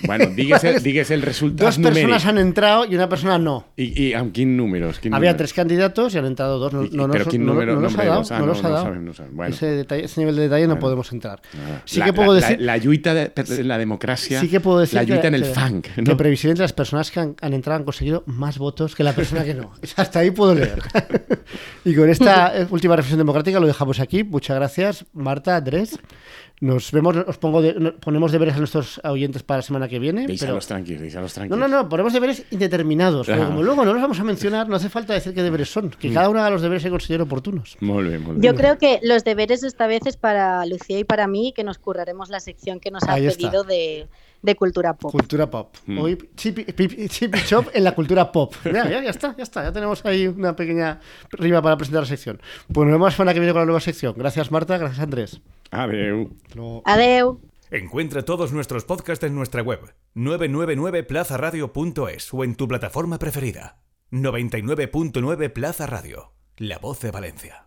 Bueno, díguese, díguese el resultado Dos personas han entrado y una persona no. ¿Y, y a quién números? ¿Quién Había números? tres candidatos y han entrado dos. No, Y- no, pero nos- ¿quién no- número- no los ha dado. Ah, no no, los ha no dado. saben, no saben. Bueno. ese, detalle- ese nivel de detalle no Bueno. podemos entrar. Nada. Sí La- que puedo la- decir. La, lluita de, la democracia. Sí que puedo decir La que, lluita en el que- funk. que ¿no? previsiblemente las personas que han, han entrado han conseguido más votos que la persona que no. Hasta ahí puedo leer. y con esta eh, última reflexión democrática lo dejamos aquí. Muchas gracias, Marta, Andrés. Nos vemos, os pongo de- ponemos deberes a nuestros oyentes para la semana que viene. pero- tranquilos, No, no, no, ponemos deberes indeterminados. Pero como luego no los vamos a mencionar, no hace falta decir qué deberes son. Que cada uno haga los deberes que considere oportunos. Muy bien, muy bien. Yo creo que los deberes esta vez es para Lucía y para mí, que nos curraremos la sección que nos ha Ahí está. pedido de, de cultura pop. Cultura pop. Mm. Hoy chip, chip y chop en la cultura pop. Ya, ya, ya está, ya está. Ya tenemos ahí una pequeña rima para presentar la sección. Pues nos vemos la semana que viene con la nueva sección. Gracias, Marta. Gracias, Andrés. Adeu. Adeu. Encuentra todos nuestros podcasts en nuestra web 999plazaradio.es o en tu plataforma preferida. 99.9 Plaza Radio, la voz de Valencia.